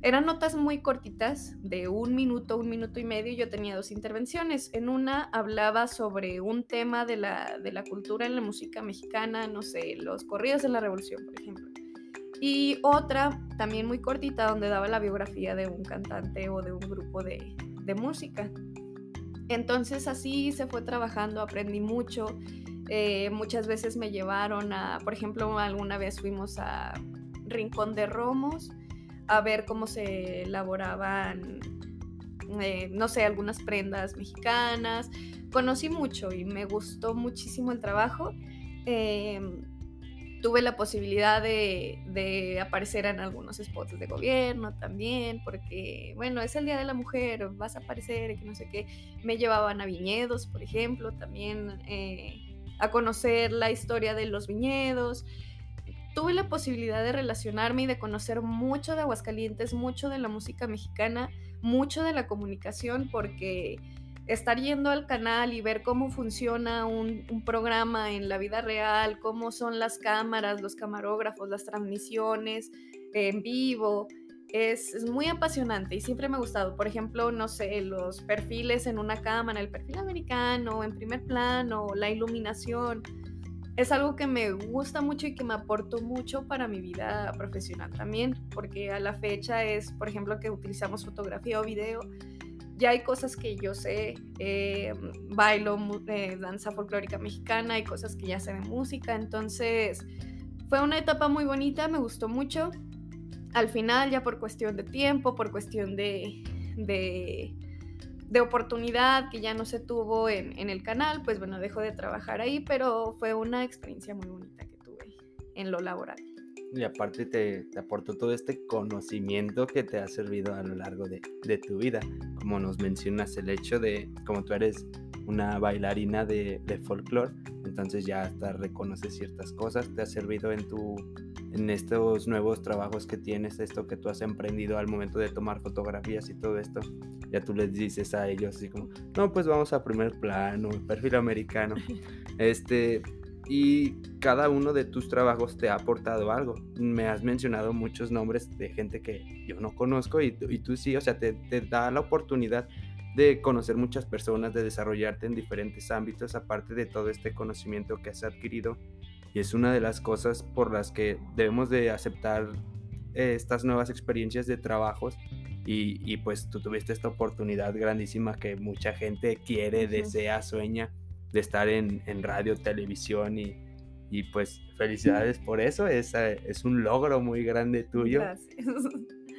eran notas muy cortitas, de un minuto, un minuto y medio. Yo tenía dos intervenciones. En una hablaba sobre un tema de la, de la cultura en la música mexicana, no sé, los corridos de la revolución, por ejemplo. Y otra, también muy cortita, donde daba la biografía de un cantante o de un grupo de, de música. Entonces así se fue trabajando, aprendí mucho. Eh, muchas veces me llevaron a, por ejemplo, alguna vez fuimos a Rincón de Romos a ver cómo se elaboraban, eh, no sé, algunas prendas mexicanas. Conocí mucho y me gustó muchísimo el trabajo. Em, tuve la posibilidad de, aparecer en algunos spots de gobierno también, porque, bueno, es el Día de la Mujer, vas a aparecer, que no sé qué. Me llevaban a viñedos, por ejemplo, también eh, a conocer la historia de los viñedos tuve la posibilidad de relacionarme y de conocer mucho de Aguascalientes, mucho de la música mexicana, mucho de la comunicación, porque estar yendo al canal y ver cómo funciona un, programa en la vida real, cómo son las cámaras, los camarógrafos, las transmisiones en vivo, es, es, muy apasionante y siempre me ha gustado. Por ejemplo, no sé, los perfiles en una cámara, el perfil americano, en primer plano, la iluminación es algo que me gusta mucho y que me aportó mucho para mi vida profesional también, porque a la fecha es, por ejemplo, que utilizamos fotografía o video. Ya hay cosas que yo sé, eh, bailo eh, danza folclórica mexicana, hay cosas que ya sé de música, entonces fue una etapa muy bonita, me gustó mucho. Al final, ya por cuestión de tiempo, por cuestión de de oportunidad que ya no se tuvo en, el canal, pues bueno, dejo de trabajar ahí, pero fue una experiencia muy bonita que tuve en lo laboral. Y aparte te, aportó todo este conocimiento que te ha servido a lo largo de, de, tu vida. Como nos mencionas, el hecho de, como tú eres una bailarina de, de folclore, entonces ya hasta reconoces ciertas cosas, te ha servido en tu en estos nuevos trabajos que tienes, esto que tú has emprendido al momento de tomar fotografías y todo esto ya tú les dices a ellos así como, no, pues vamos a primer plano, perfil americano. Este, y cada uno de tus trabajos te ha aportado algo. Me has mencionado muchos nombres de gente que yo no conozco y, y tú sí, o sea, te, te, da la oportunidad de conocer muchas personas, de desarrollarte en diferentes ámbitos, aparte de todo este conocimiento que has adquirido. Y es una de las cosas por las que debemos de aceptar eh, estas nuevas experiencias de trabajos y, pues tú tuviste esta oportunidad grandísima que mucha gente quiere, desea, sueña de estar en, radio, televisión y, y, pues felicidades por eso, es, es un logro muy grande tuyo. Gracias.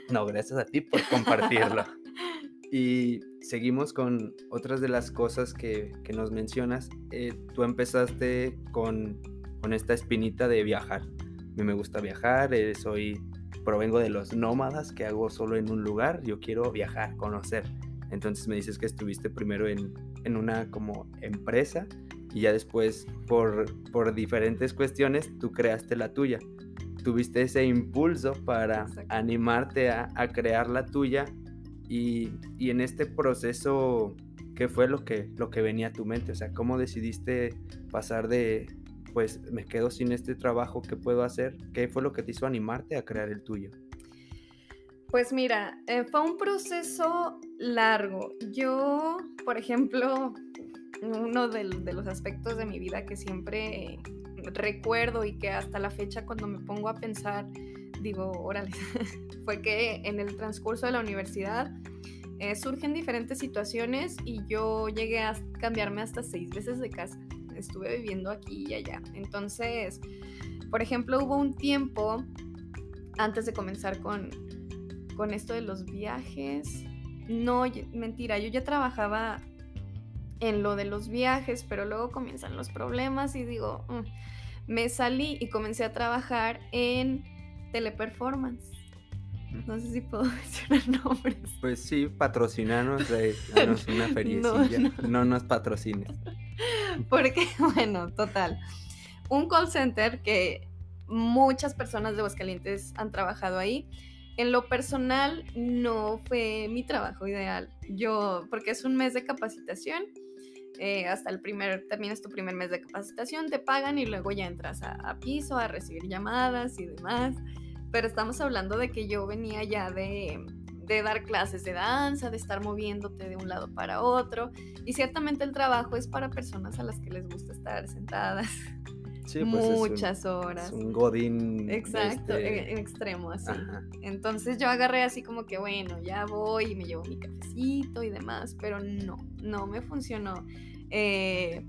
No, gracias a ti por compartirlo. y seguimos con otras de las cosas que, que nos mencionas. Eh, tú empezaste con, con, esta espinita de viajar. A mí me gusta viajar, eh, soy provengo de los nómadas que hago solo en un lugar, yo quiero viajar, conocer. Entonces me dices que estuviste primero en, en una como empresa y ya después por, por diferentes cuestiones tú creaste la tuya. Tuviste ese impulso para animarte a, a, crear la tuya y, y, en este proceso, ¿qué fue lo que, lo que venía a tu mente? O sea, ¿cómo decidiste pasar de, pues me quedo sin este trabajo, ¿qué puedo hacer? ¿Qué fue lo que te hizo animarte a crear el tuyo? Pues mira, eh, fue un proceso largo. Yo, por ejemplo, uno de, los aspectos de mi vida que siempre recuerdo y que hasta la fecha cuando me pongo a pensar, digo, órale, fue que en el transcurso de la universidad eh, surgen diferentes situaciones y yo llegué a cambiarme hasta seis veces de casa estuve viviendo aquí y allá. Entonces, por ejemplo, hubo un tiempo antes de comenzar con, con esto de los viajes. No, mentira, yo ya trabajaba en lo de los viajes, pero luego comienzan los problemas y digo, mm", me salí y comencé a trabajar en teleperformance. No sé si puedo mencionar nombres. Pues sí, patrocinanos, danos una feriecilla. No, no. nos patrocines. Porque, bueno, total. Un call center que muchas personas de Aguascalientes han trabajado ahí. En lo personal, no fue mi trabajo ideal. yo, porque es un mes de capacitación, eh, hasta el primer, terminas tu primer mes de capacitación, te pagan y luego ya entras a, piso a recibir llamadas y demás. Pero estamos hablando de que yo venía ya de, de dar clases de danza, de estar moviéndote de un lado para otro. Y ciertamente el trabajo es para personas a las que les gusta estar sentadas pues, muchas horas. un godín. Exacto, este, en, extremo así. Entonces yo agarré así como que, bueno, ya voy y me llevo mi cafecito y demás, pero no, no me funcionó. Eh,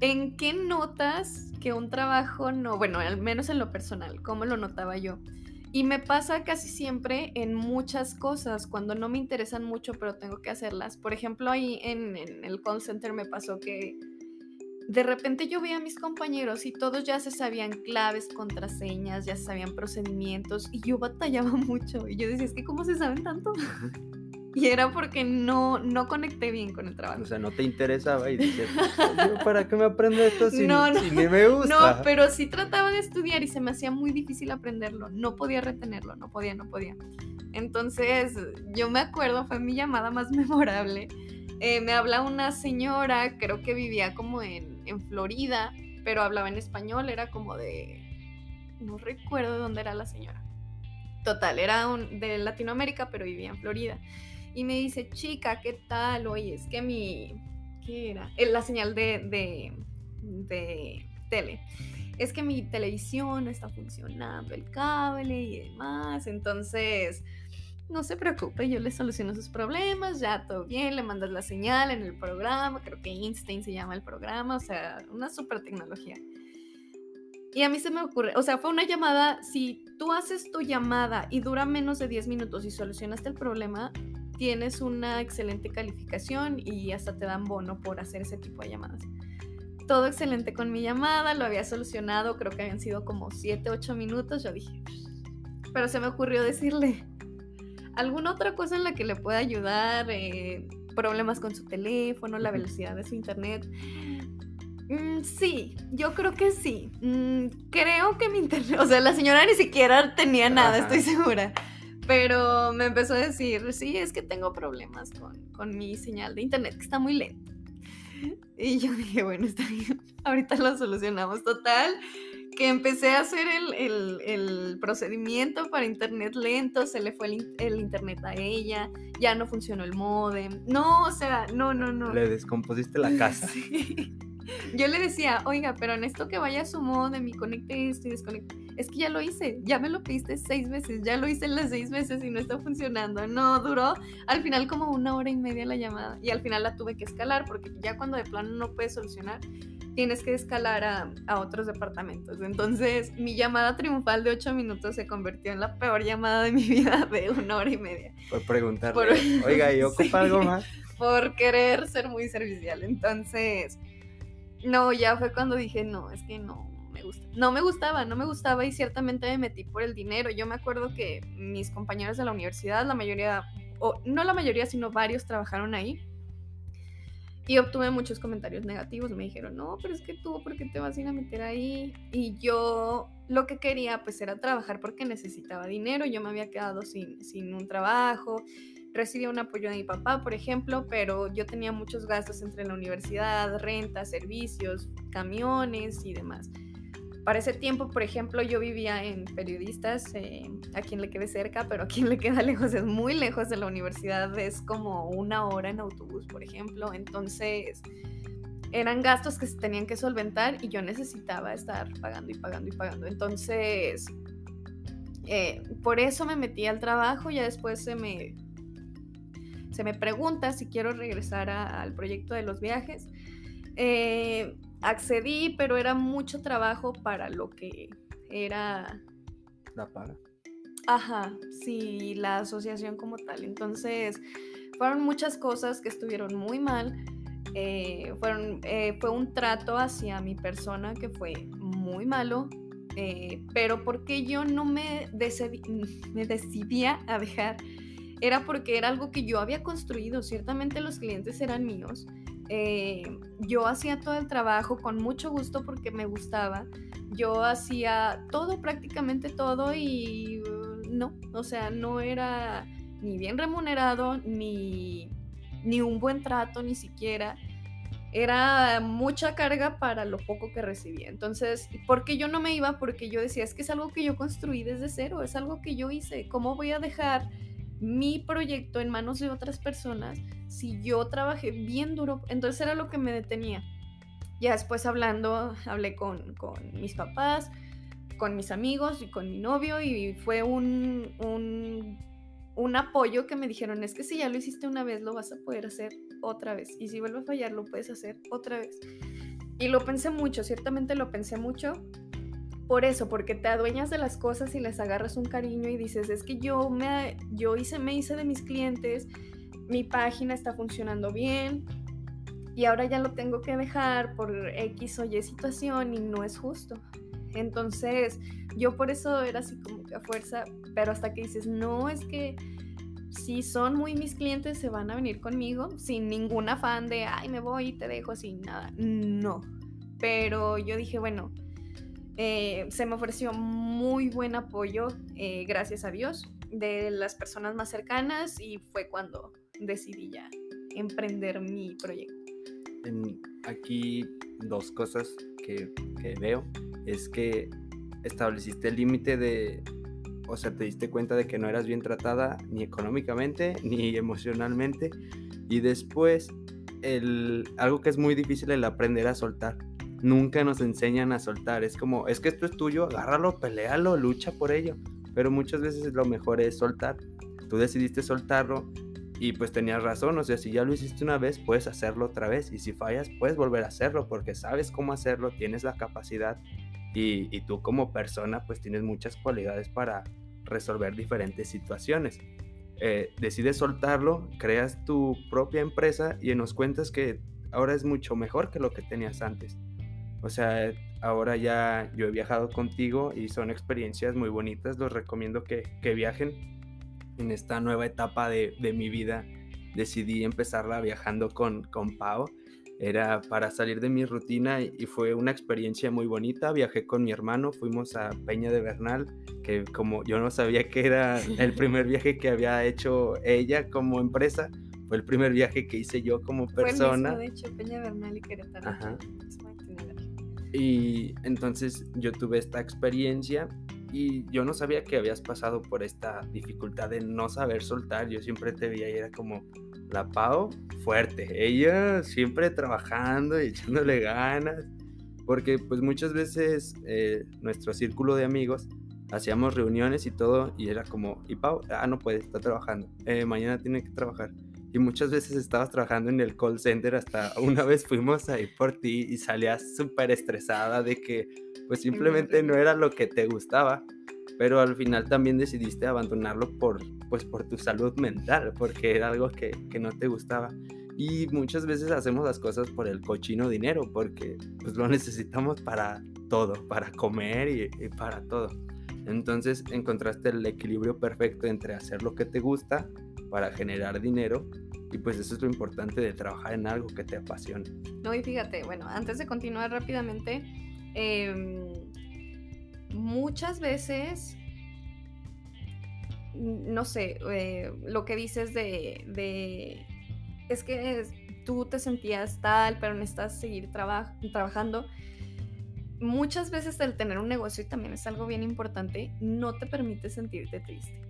¿En qué notas que un trabajo no, bueno, al menos en lo personal, cómo lo notaba yo? Y me pasa casi siempre en muchas cosas, cuando no me interesan mucho, pero tengo que hacerlas. Por ejemplo, ahí en, en el call center me pasó que de repente yo veía a mis compañeros y todos ya se sabían claves, contraseñas, ya sabían procedimientos y yo batallaba mucho. Y yo decía, es que ¿cómo se saben tanto? Y era porque no, no conecté bien con el trabajo. O sea, no te interesaba y decías, ¿para qué me aprendo esto si, no, no, me gusta? No, pero sí trataba de estudiar y se me hacía muy difícil aprenderlo. No podía retenerlo, no podía, no podía. Entonces, yo me acuerdo, fue mi llamada más memorable. Eh, me habla una señora, creo que vivía como en en Florida, pero hablaba en español, era como de... No recuerdo de dónde era la señora. Total, era de Latinoamérica, pero vivía en Florida. Y me dice, chica, ¿qué tal? Oye, es que mi... ¿Qué era? Eh, la señal de, de, de tele es que mi televisión no está funcionando, el cable y demás. Entonces, no se preocupe, yo le soluciono sus problemas, ya todo bien, le mandas la señal en el programa, creo que Einstein se llama el programa, o sea, una super tecnología. Y a mí se me ocurre, o sea, fue una llamada, si tú haces tu llamada y dura menos de 10 minutos y solucionaste el problema, tienes una excelente calificación y hasta te dan bono por hacer ese tipo de llamadas. Todo excelente con mi llamada, lo había solucionado, creo que habían sido como 7, 8 minutos, yo dije, pero se me ocurrió decirle, ¿Alguna otra cosa en la que le pueda ayudar? Eh, ¿Problemas con su teléfono? ¿La velocidad de su internet? Mm, sí, yo creo que sí. Mm, creo que mi internet, o sea, la señora ni siquiera tenía nada, estoy segura. Pero me empezó a decir, sí, es que tengo problemas con, con mi señal de internet, que está muy lento. Y yo dije, bueno, está bien, ahorita lo solucionamos. Total, que empecé a hacer el, procedimiento para internet lento, se le fue el, internet a ella, ya no funcionó el modem. No, o sea, no, no, no. Le descompusiste la casa. Yo le decía, oiga, pero en esto que vaya a su modem y conecte esto y desconecte. Es que ya lo hice, ya me lo pediste seis veces, ya lo hice las seis veces y no está funcionando. No, duró al final como una hora y media la llamada y al final la tuve que escalar porque ya cuando de plano no puedes solucionar, tienes que escalar a, otros departamentos. Entonces, mi llamada triunfal de ocho minutos se convirtió en la peor llamada de mi vida de una hora y media. Por preguntarle, oiga, ¿y ocupa algo más? Por querer ser muy servicial. Entonces, no, ya fue cuando dije, no, es que no No me gustaba, no me gustaba y ciertamente me metí por el dinero. Yo me acuerdo que mis compañeros de la universidad, la mayoría, o no la mayoría, sino varios trabajaron ahí y obtuve muchos comentarios negativos. Me dijeron, no, pero es que tú, ¿por qué te vas a ir a meter ahí? Y yo lo que quería pues era trabajar porque necesitaba dinero. Yo me había quedado sin, sin un trabajo. Recibía un apoyo de mi papá, por ejemplo, pero yo tenía muchos gastos entre la universidad, renta, servicios, camiones y demás. Para ese tiempo, por ejemplo, yo vivía en Periodistas, eh, a quien le quede cerca, pero a quien le queda lejos es muy lejos de la universidad, es como una hora en autobús, por ejemplo. Entonces, eran gastos que se tenían que solventar y yo necesitaba estar pagando y pagando y pagando. Entonces, eh, por eso me metí al trabajo, ya después se me, se me pregunta si quiero regresar al proyecto de los viajes. Eh, accedí, pero era mucho trabajo para lo que era... La paga. Ajá, sí, la asociación como tal. Entonces, fueron muchas cosas que estuvieron muy mal. Eh, fueron, eh, fue un trato hacia mi persona que fue muy malo, eh, pero porque yo no me, me decidía a dejar, era porque era algo que yo había construido. Ciertamente los clientes eran míos, eh, yo hacía todo el trabajo con mucho gusto porque me gustaba. Yo hacía todo, prácticamente todo y uh, no, o sea, no era ni bien remunerado ni, ni un buen trato, ni siquiera. Era mucha carga para lo poco que recibía. Entonces, ¿por qué yo no me iba? Porque yo decía, es que es algo que yo construí desde cero, es algo que yo hice. ¿Cómo voy a dejar mi proyecto en manos de otras personas si yo trabajé bien duro? Entonces era lo que me detenía. Ya después hablando, hablé con, con mis papás, con mis amigos y con mi novio y fue un, un, un, apoyo que me dijeron, es que si ya lo hiciste una vez, lo vas a poder hacer otra vez. Y si vuelve a fallar, lo puedes hacer otra vez. Y lo pensé mucho, ciertamente lo pensé mucho. Por eso, porque te adueñas de las cosas y les agarras un cariño y dices, es que yo me, yo hice, me hice de mis clientes, mi página está funcionando bien, y ahora ya lo tengo que dejar por X o Y situación y no es justo. Entonces, yo por eso era así como que a fuerza, pero hasta que dices, no, es que si son muy mis clientes, se van a venir conmigo sin ningún afán de, ay, me voy y te dejo sin nada. No. Pero yo dije, bueno, eh, se me ofreció muy buen apoyo, eh, gracias a Dios, de las personas más cercanas y fue cuando decidí ya emprender mi proyecto. aquí dos cosas que, que veo es que estableciste el límite de, o sea, te diste cuenta de que no eras bien tratada ni económicamente ni emocionalmente. Y después, el, algo que es muy difícil el aprender a soltar. Nunca nos enseñan a soltar. Es como, es que esto es tuyo, agárralo, pelealo, lucha por ello. Pero muchas veces lo mejor es soltar. Tú decidiste soltarlo y pues tenías razón, o sea, si ya lo hiciste una vez, puedes hacerlo otra vez. Y si fallas, puedes volver a hacerlo porque sabes cómo hacerlo, tienes la capacidad y, tú como persona pues tienes muchas cualidades para resolver diferentes situaciones. Eh, decides soltarlo, creas tu propia empresa y nos cuentas que ahora es mucho mejor que lo que tenías antes. O sea, ahora ya yo he viajado contigo y son experiencias muy bonitas, los recomiendo que, que viajen en esta nueva etapa de, de, mi vida. Decidí empezarla viajando con, con Pau era para salir de mi rutina y, fue una experiencia muy bonita. Viajé con mi hermano, fuimos a Peña de Bernal, que como yo no sabía que era el primer viaje que había hecho ella como empresa, fue el primer viaje que hice yo como persona. Fue el mismo, de hecho, Peña Bernal y Querétaro. Ajá. Y entonces yo tuve esta experiencia y yo no sabía que habías pasado por esta dificultad de no saber soltar. Yo siempre te veía y era como, la Pau, fuerte. Ella siempre trabajando y echándole ganas. Porque pues muchas veces eh, nuestro círculo de amigos hacíamos reuniones y todo y era como, y Pau, ah, no puede, está trabajando. Eh, mañana tiene que trabajar. Y muchas veces estabas trabajando en el call center, hasta una vez fuimos a ir por ti y salías súper estresada de que pues simplemente no era lo que te gustaba pero al final también decidiste abandonarlo por, pues, por tu salud mental, porque era algo que, que no te gustaba. Y muchas veces hacemos las cosas por el cochino dinero, porque pues lo necesitamos para todo, para comer y, y para todo. Entonces encontraste el equilibrio perfecto entre hacer lo que te gusta para generar dinero y pues eso es lo importante de trabajar en algo que te apasione. No, y fíjate, bueno, antes de continuar rápidamente, eh, muchas veces, no sé, eh, lo que dices de, es que tú te sentías tal, pero necesitas seguir trabajando. Muchas veces el tener un negocio, y también es algo bien importante, no te permite sentirte triste.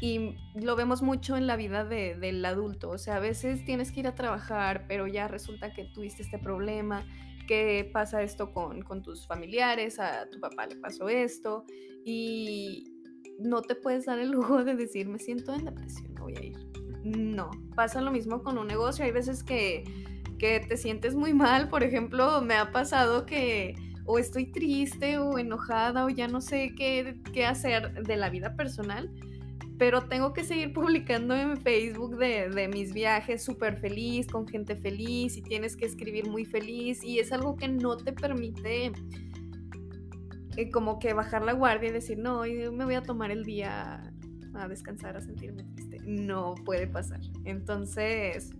Y lo vemos mucho en la vida del adulto. O sea, a veces tienes que ir a trabajar, pero ya resulta que tuviste este problema, qué pasa esto con, tus familiares, a tu papá le pasó esto y no te puedes dar el lujo de decir me siento en depresión, no voy a ir. No, pasa lo mismo con un negocio, hay veces que, que te sientes muy mal, por ejemplo, me ha pasado que o estoy triste o enojada o ya no sé qué, qué hacer de la vida personal pero tengo que seguir publicando en Facebook de, mis viajes súper feliz, con gente feliz y tienes que escribir muy feliz y es algo que no te permite eh, como que bajar la guardia y decir, no, me voy a tomar el día a descansar, a sentirme triste. No puede pasar. Entonces,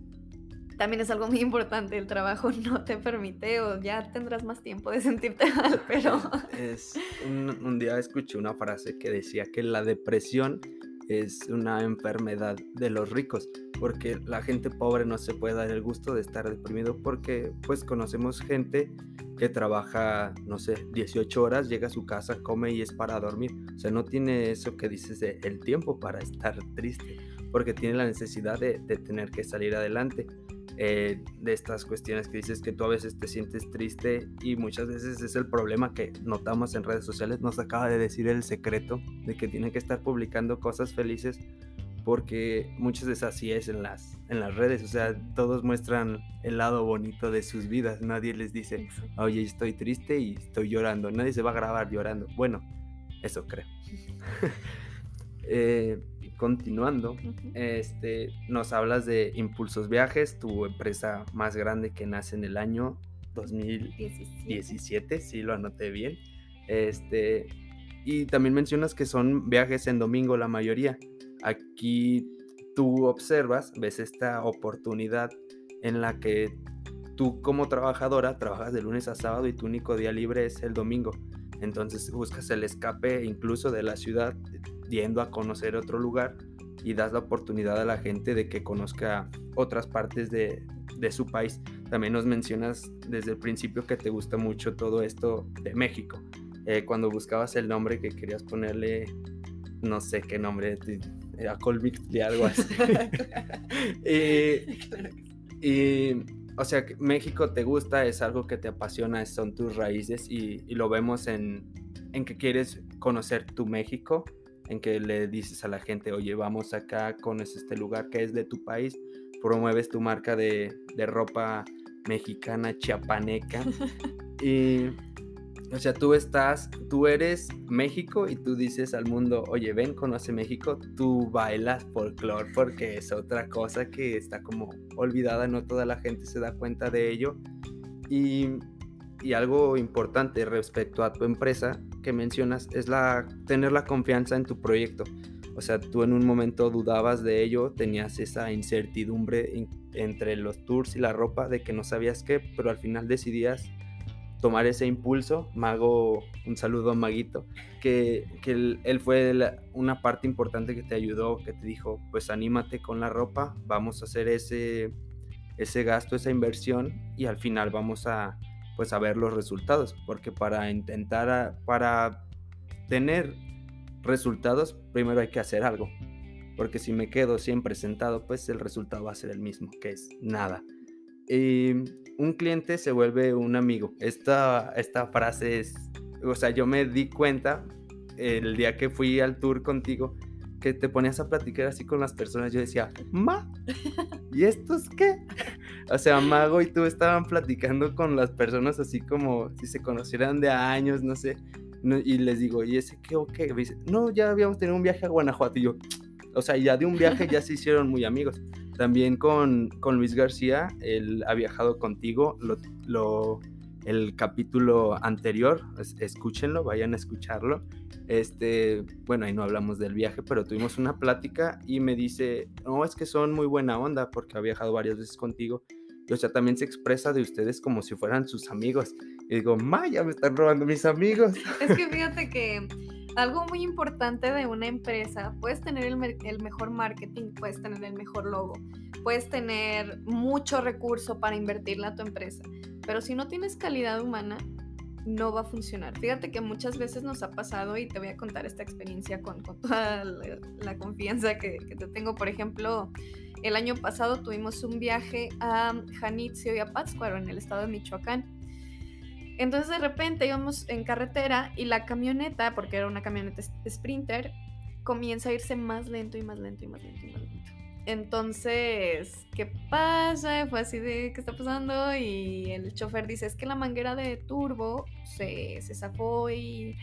también es algo muy importante, el trabajo no te permite o ya tendrás más tiempo de sentirte mal, pero... Es, un día escuché una frase que decía que la depresión es una enfermedad de los ricos, porque la gente pobre no se puede dar el gusto de estar deprimido porque pues conocemos gente que trabaja, no sé, 18 horas, llega a su casa, come y es para dormir. O sea, no tiene eso que dices el tiempo para estar triste, porque tiene la necesidad de, de tener que salir adelante. Eh, de estas cuestiones que dices que tú a veces te sientes triste y muchas veces es el problema que notamos en redes sociales. Nos acaba de decir el secreto de que tiene que estar publicando cosas felices porque muchas veces así es en las, en las redes, o sea, todos muestran el lado bonito de sus vidas, nadie les dice, oye, estoy triste y estoy llorando, nadie se va a grabar llorando. Bueno, eso creo. eh, continuando, este, nos hablas de Impulsos Viajes, tu empresa más grande que nace en el año 2017, si lo anoté bien. Este, y también mencionas que son viajes en domingo la mayoría. Aquí tú observas, ves esta oportunidad en la que tú como trabajadora trabajas de lunes a sábado y tu único día libre es el domingo. Entonces buscas el escape incluso de la ciudad yendo a conocer otro lugar y das la oportunidad a la gente de que conozca otras partes de, su país. También nos mencionas desde el principio que te gusta mucho todo esto de México. Eh, cuando buscabas el nombre que querías ponerle, no sé qué nombre, era Colvic de algo así. y, o sea, México te gusta, es algo que te apasiona, son tus raíces y, y lo vemos en, en que quieres conocer tu México en que le dices a la gente, oye, vamos acá, conoces este lugar que es de tu país, promueves tu marca de, ropa mexicana, chiapaneca. y, o sea, tú estás, tú eres México y tú dices al mundo, oye, ven, conoce México, tú bailas folclore porque es otra cosa que está como olvidada, no toda la gente se da cuenta de ello. Y, y algo importante respecto a tu empresa mencionas es la tener la confianza en tu proyecto. O sea, tú en un momento dudabas de ello, tenías esa incertidumbre entre los tours y la ropa de que no sabías qué, pero al final decidías tomar ese impulso. Mago, un saludo a Maguito, que, que él, fue una parte importante que te ayudó, que te dijo, pues anímate con la ropa, vamos a hacer ese, ese gasto, esa inversión y al final vamos a, pues a ver los resultados, porque para intentar, para tener resultados, primero hay que hacer algo, porque si me quedo siempre sentado, pues el resultado va a ser el mismo, que es nada. Y un cliente se vuelve un amigo. Esta, esta frase es, o sea, yo me di cuenta el día que fui al tour contigo, que te ponías a platicar así con las personas, yo decía, ma, ¿y estos qué? O sea, Mago y tú estaban platicando con las personas así como si se conocieran de años, no sé. y les digo, ¿y ese qué o qué? Me dice, no, ya habíamos tenido un viaje a Guanajuato. Y yo, o sea, ya de un viaje ya se hicieron muy amigos. También con, con Luis García, él ha viajado contigo, lo el capítulo anterior, escúchenlo, vayan a escucharlo. Este, bueno, ahí no hablamos del viaje, pero tuvimos una plática y me dice, no, es que son muy buena onda porque ha viajado varias veces contigo. Y, o sea, también se expresa de ustedes como si fueran sus amigos. Y digo, Maya, me están robando mis amigos. Es que fíjate que algo muy importante de una empresa, puedes tener el, mejor marketing, puedes tener el mejor logo, puedes tener mucho recurso para invertirle a tu empresa, pero si no tienes calidad humana, no va a funcionar. Fíjate que muchas veces nos ha pasado y te voy a contar esta experiencia con, toda la, confianza que, te tengo. Por ejemplo, el año pasado tuvimos un viaje a Janitzio y a Pátzcuaro en el estado de Michoacán. Entonces de repente íbamos en carretera y la camioneta, porque era una camioneta Sprinter, comienza a irse más lento y más lento y más lento y más lento. Entonces, ¿qué pasa? Fue así de, ¿qué está pasando? Y el chofer dice, es que la manguera de turbo se, se zafó y...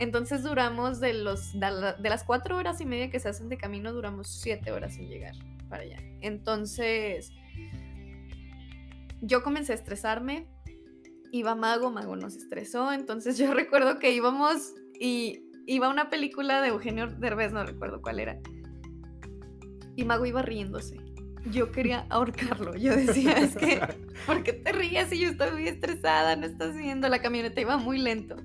Entonces duramos de, los, de las cuatro horas y media que se hacen de camino, duramos siete horas sin llegar para allá. Entonces, yo comencé a estresarme, iba Mago, Mago nos estresó, entonces yo recuerdo que íbamos y iba una película de Eugenio Derbez, no recuerdo cuál era y Mago iba riéndose. Yo quería ahorcarlo. Yo decía, es que, ¿por qué te ríes? Y yo estoy muy estresada, no estás viendo, la camioneta iba muy lento.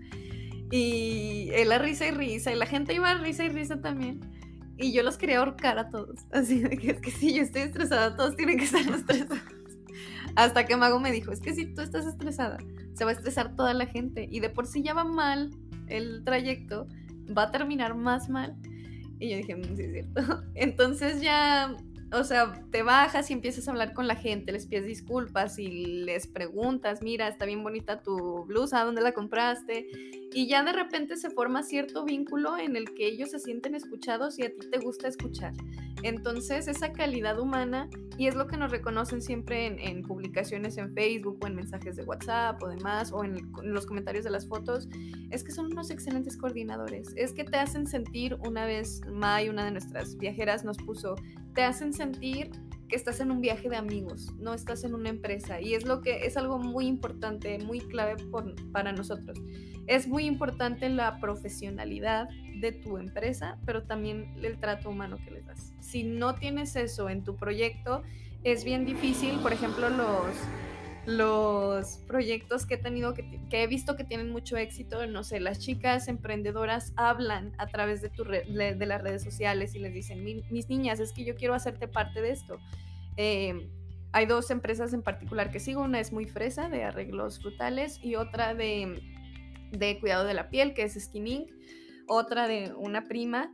Y él a risa y risa, y la gente iba a risa y risa también. Y yo los quería ahorcar a todos. Así de que es que si yo estoy estresada, todos tienen que estar estresados. Hasta que Mago me dijo, es que si tú estás estresada, se va a estresar toda la gente. Y de por sí ya va mal el trayecto, va a terminar más mal. Y yo dije, mm, sí es cierto. Entonces ya o sea, te bajas y empiezas a hablar con la gente, les pides disculpas y les preguntas, mira, está bien bonita tu blusa, ¿dónde la compraste? Y ya de repente se forma cierto vínculo en el que ellos se sienten escuchados y a ti te gusta escuchar. Entonces, esa calidad humana, y es lo que nos reconocen siempre en, publicaciones en Facebook o en mensajes de WhatsApp o demás, o en, los comentarios de las fotos, es que son unos excelentes coordinadores. Es que te hacen sentir, una vez May, una de nuestras viajeras, nos puso, te hacen sentir que estás en un viaje de amigos, no estás en una empresa. Y es lo que es algo muy importante, muy clave para nosotros. Es muy importante la profesionalidad de tu empresa, pero también el trato humano que les das. Si no tienes eso en tu proyecto, es bien difícil, por ejemplo, los los proyectos que he tenido, que, he visto que tienen mucho éxito, no sé, las chicas emprendedoras hablan a través de, tu de las redes sociales y les dicen, mis niñas, es que yo quiero hacerte parte de esto. Eh, hay dos empresas en particular que sigo, una es muy fresa de arreglos frutales y otra de, de cuidado de la piel, que es Skin Inc., otra de una prima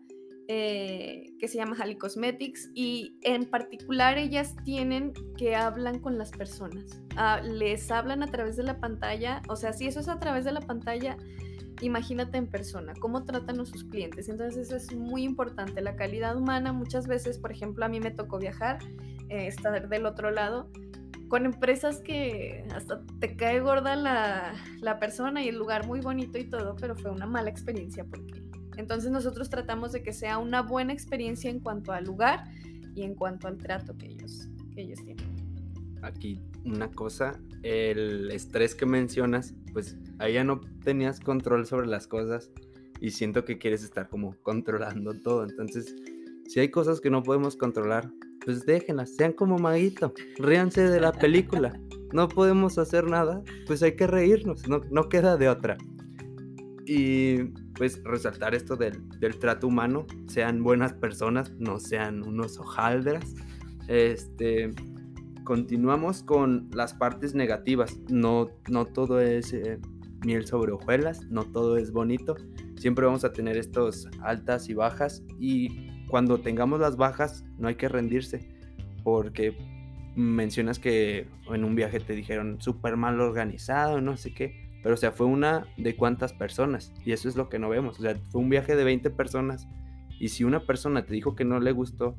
eh, que se llama Halley Cosmetics y en particular ellas tienen que hablan con las personas, ah, les hablan a través de la pantalla, o sea, si eso es a través de la pantalla, imagínate en persona, cómo tratan a sus clientes. Entonces eso es muy importante, la calidad humana. Muchas veces, por ejemplo, a mí me tocó viajar, eh, estar del otro lado, con empresas que hasta te cae gorda la, la persona y el lugar muy bonito y todo, pero fue una mala experiencia porque entonces nosotros tratamos de que sea una buena experiencia en cuanto al lugar y en cuanto al trato que ellos, que ellos tienen. Aquí una cosa, el estrés que mencionas, pues ahí ya no tenías control sobre las cosas y siento que quieres estar como controlando todo. Entonces, si hay cosas que no podemos controlar, pues déjenlas, sean como maguito, ríanse de la película. No podemos hacer nada, pues hay que reírnos, no, no queda de otra. Y pues resaltar esto del, trato humano, sean buenas personas, no sean unos hojaldras. Este, continuamos con las partes negativas. No, no todo es eh, miel sobre hojuelas, no todo es bonito. Siempre vamos a tener estos altas y bajas y cuando tengamos las bajas no hay que rendirse porque mencionas que en un viaje te dijeron súper mal organizado, no sé qué. Pero, o sea, fue una de cuántas personas. Y eso es lo que no vemos. O sea, fue un viaje de 20 personas. Y si una persona te dijo que no le gustó,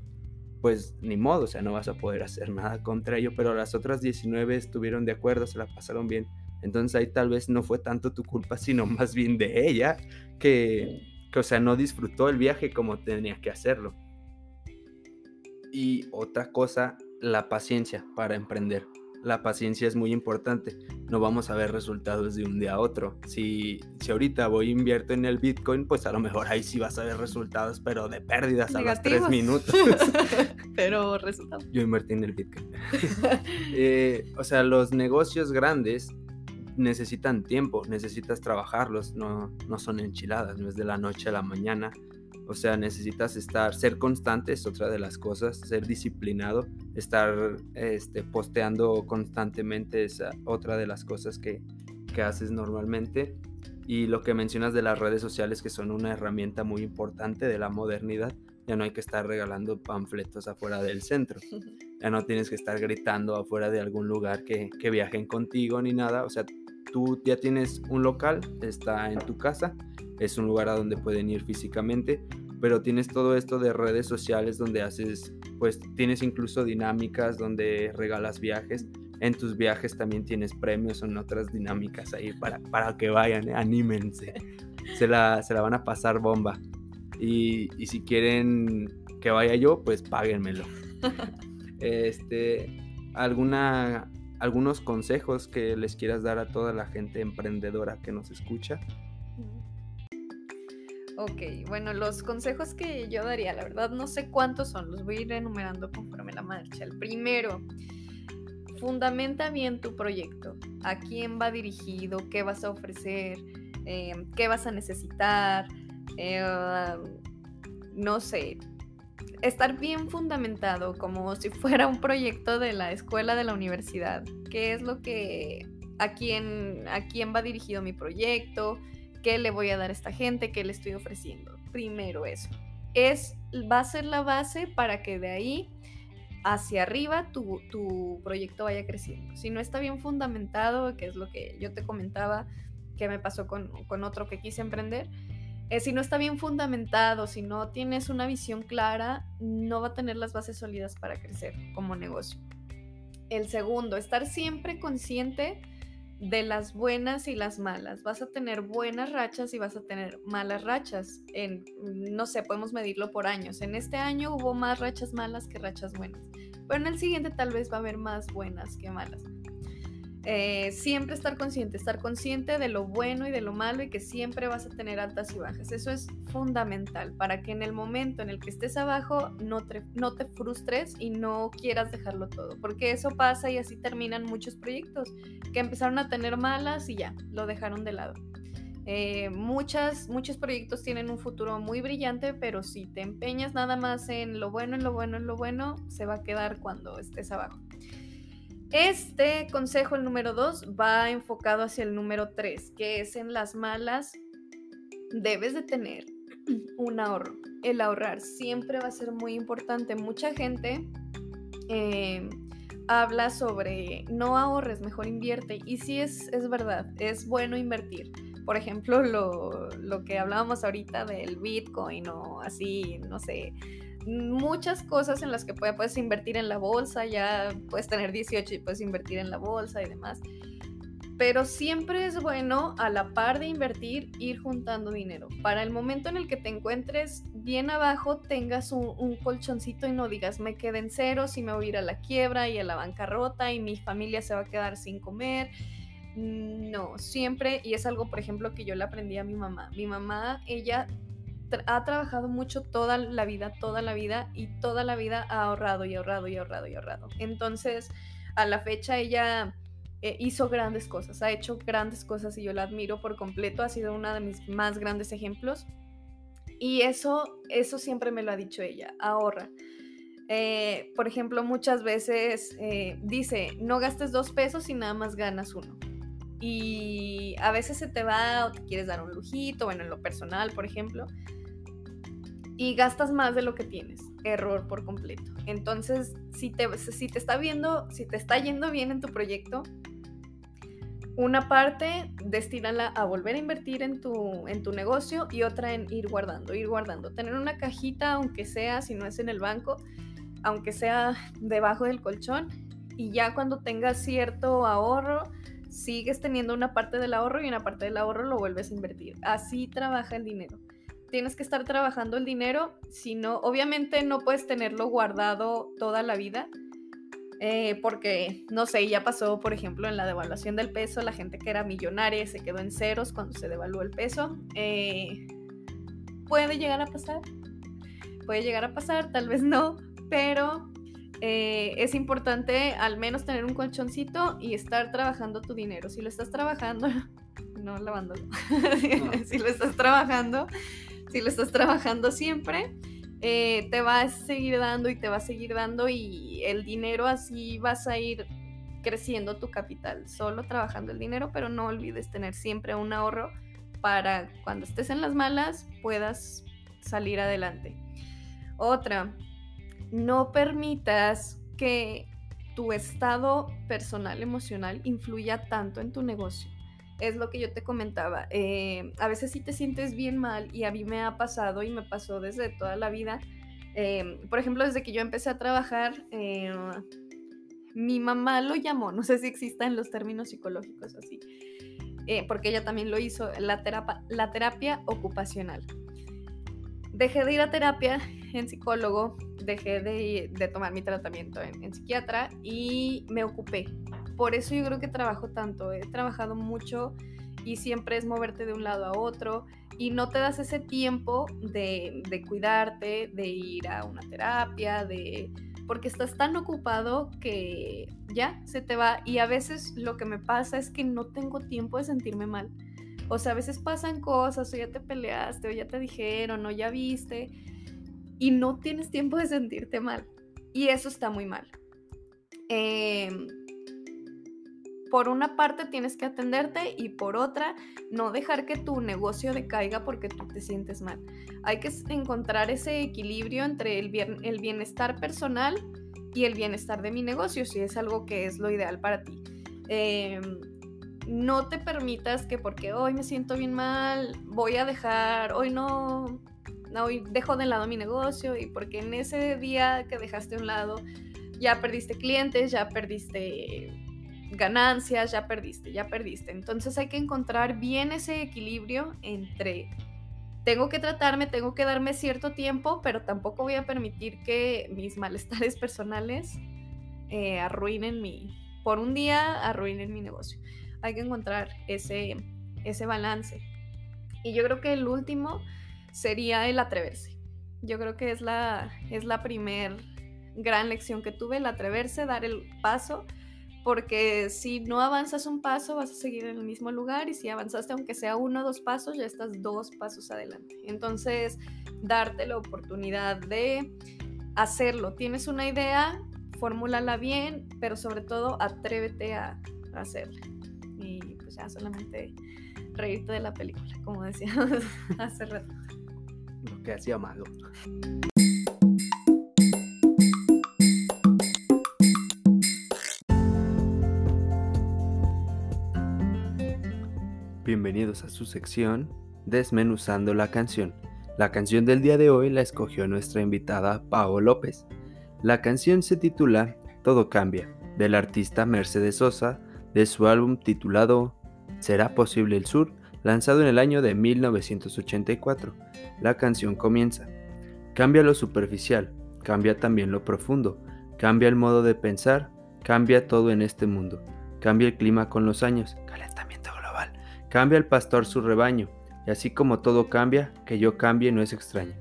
pues ni modo, o sea, no vas a poder hacer nada contra ello. Pero las otras 19 estuvieron de acuerdo, se la pasaron bien. Entonces ahí tal vez no fue tanto tu culpa, sino más bien de ella, que, que o sea, no disfrutó el viaje como tenía que hacerlo. Y otra cosa, la paciencia para emprender la paciencia es muy importante. No vamos a ver resultados de un día a otro. Si, si ahorita voy e invierto en el Bitcoin, pues a lo mejor ahí sí vas a ver resultados, pero de pérdidas a los tres minutos. pero resultados. Yo invertí en el Bitcoin. Eh, o sea, los negocios grandes necesitan tiempo, necesitas trabajarlos, no, no son enchiladas, no es de la noche a la mañana. O sea, necesitas estar, ser constante es otra de las cosas, ser disciplinado, estar este, posteando constantemente es otra de las cosas que, que haces normalmente. Y lo que mencionas de las redes sociales, que son una herramienta muy importante de la modernidad, ya no hay que estar regalando panfletos afuera del centro. Ya no tienes que estar gritando afuera de algún lugar que, que viajen contigo ni nada. O sea, tú ya tienes un local, está en tu casa, es un lugar a donde pueden ir físicamente, pero tienes todo esto de redes sociales donde haces, pues tienes incluso dinámicas donde regalas viajes. En tus viajes también tienes premios, en otras dinámicas ahí para, para que vayan, eh, anímense. Se la, se la van a pasar bomba. Y, y si quieren que vaya yo, pues páguenmelo. este, ¿alguna, algunos consejos que les quieras dar a toda la gente emprendedora que nos escucha. Ok, bueno, los consejos que yo daría, la verdad no sé cuántos son, los voy a ir enumerando conforme la marcha. El primero, fundamenta bien tu proyecto, a quién va dirigido, qué vas a ofrecer, em, qué vas a necesitar, eh, no sé, estar bien fundamentado, como si fuera un proyecto de la escuela de la universidad. ¿Qué es lo que, a quién, a quién va dirigido mi proyecto? ¿Qué le voy a dar a esta gente? ¿Qué le estoy ofreciendo? Primero eso. Es, va a ser la base para que de ahí hacia arriba tu, tu proyecto vaya creciendo. Si no está bien fundamentado, que es lo que yo te comentaba, que me pasó con, con otro que quise emprender, eh, si no está bien fundamentado, si no tienes una visión clara, no va a tener las bases sólidas para crecer como negocio. El segundo, estar siempre consciente de las buenas y las malas. Vas a tener buenas rachas y vas a tener malas rachas. En, no sé, podemos medirlo por años. En este año hubo más rachas malas que rachas buenas. Pero en el siguiente tal vez va a haber más buenas que malas. Eh, siempre estar consciente, estar consciente de lo bueno y de lo malo y que siempre vas a tener altas y bajas. Eso es fundamental para que en el momento en el que estés abajo no te, frustres y no quieras dejarlo todo, porque eso pasa y así terminan muchos proyectos que empezaron a tener malas y ya, lo dejaron de lado. Eh, muchas, muchos proyectos tienen un futuro muy brillante, pero si te empeñas nada más en lo bueno, en lo bueno, en lo bueno, se va a quedar cuando estés abajo. Este consejo, el número dos, va enfocado hacia el número tres, que es en las malas debes de tener un ahorro. El ahorrar siempre va a ser muy importante. Mucha gente eh, habla sobre no ahorres, mejor invierte. Y sí es, es verdad, es bueno invertir. Por ejemplo, lo, lo que hablábamos ahorita del Bitcoin o así, no sé, muchas cosas en las que puedes invertir en la bolsa, ya puedes tener 18 y puedes invertir en la bolsa y demás. Pero siempre es bueno, a la par de invertir, ir juntando dinero. Para el momento en el que te encuentres bien abajo, tengas un, colchoncito y no digas, me quedé en cero, si me voy a ir a la quiebra y a la bancarrota y mi familia se va a quedar sin comer. No, siempre, y es algo, por ejemplo, que yo le aprendí a mi mamá. Mi mamá, ella ha trabajado mucho toda la vida, toda la vida y toda la vida ha ahorrado y ahorrado y ahorrado y ahorrado. Entonces, a la fecha ella eh, hizo grandes cosas, ha hecho grandes cosas y yo la admiro por completo, ha sido una de mis más grandes ejemplos. Y eso, eso siempre me lo ha dicho ella, ahorra. Eh, por ejemplo, muchas veces eh, dice, no gastes dos pesos y nada más ganas uno. Y a veces se te va o te quieres dar un lujito, bueno, en lo personal, por ejemplo, y gastas más de lo que tienes. Error por completo. Entonces, si te, si te está viendo, si te está yendo bien en tu proyecto, una parte destínala a volver a invertir en tu, en tu negocio y otra en ir guardando, ir guardando. Tener una cajita, aunque sea, si no es en el banco, aunque sea debajo del colchón, y ya cuando tengas cierto ahorro, sigues teniendo una parte del ahorro y una parte del ahorro lo vuelves a invertir. Así trabaja el dinero tienes que estar trabajando el dinero, si no, obviamente no puedes tenerlo guardado toda la vida, eh, porque, no sé, ya pasó, por ejemplo, en la devaluación del peso, la gente que era millonaria se quedó en ceros cuando se devaluó el peso. Eh, puede llegar a pasar, puede llegar a pasar, tal vez no, pero eh, es importante al menos tener un colchoncito y estar trabajando tu dinero. Si lo estás trabajando, no lavándolo, si lo estás trabajando, si lo estás trabajando siempre, eh, te va a seguir dando y te va a seguir dando y el dinero así vas a ir creciendo tu capital, solo trabajando el dinero, pero no olvides tener siempre un ahorro para cuando estés en las malas puedas salir adelante. Otra, no permitas que tu estado personal emocional influya tanto en tu negocio es lo que yo te comentaba. Eh, a veces sí te sientes bien mal y a mí me ha pasado y me pasó desde toda la vida. Eh, por ejemplo, desde que yo empecé a trabajar, eh, mi mamá lo llamó, no sé si existan los términos psicológicos así, porque ella también lo hizo, la la terapia ocupacional. Dejé de ir a terapia en psicólogo, dejé de, tomar mi tratamiento en psiquiatra y me ocupé por eso yo creo que trabajo tanto, he trabajado mucho y siempre es moverte de un lado a otro y no te das ese tiempo de, cuidarte, de ir a una terapia, de porque estás tan ocupado que ya se te va y a veces lo que me pasa es que no tengo tiempo de sentirme mal. O sea, a veces pasan cosas, o ya te peleaste, o ya te dijeron, o ya viste, y no tienes tiempo de sentirte mal. Y eso está muy mal. Em, por una parte tienes que atenderte y por otra no dejar que tu negocio decaiga porque tú te sientes mal. Hay que encontrar ese equilibrio entre el, el bienestar personal y el bienestar de mi negocio, si es algo que es lo ideal para ti. Em, no te permitas que porque hoy me siento bien mal, voy a dejar, hoy no, hoy dejo de lado mi negocio y porque en ese día que dejaste a un lado ya perdiste clientes, ya perdiste ganancias, ya perdiste, ya perdiste. Entonces hay que encontrar bien ese equilibrio entre tengo que tratarme, tengo que darme cierto tiempo, pero tampoco voy a permitir que mis malestares personales eh, arruinen mi, por un día arruinen mi negocio. Hay que encontrar ese, ese balance. Y yo creo que el último sería el atreverse. Yo creo que es la, es la primer gran lección que tuve, el atreverse, dar el paso, porque si no avanzas un paso vas a seguir en el mismo lugar y si avanzaste aunque sea uno o dos pasos, ya estás dos pasos adelante. Entonces, darte la oportunidad de hacerlo. Tienes una idea, fórmulala bien, pero sobre todo atrévete a hacerla. Ya solamente reírte de la película, como decíamos hace rato lo que hacía malo. Bienvenidos a su sección Desmenuzando la canción. La canción del día de hoy la escogió nuestra invitada Pao López. La canción se titula Todo cambia, del artista Mercedes Sosa, de su álbum titulado ¿Será posible el sur? lanzado en el año de 1984. La canción comienza. Cambia lo superficial, cambia también lo profundo, cambia el modo de pensar, cambia todo en este mundo, cambia el clima con los años, calentamiento global, cambia el pastor su rebaño, y así como todo cambia, que yo cambie no es extraño.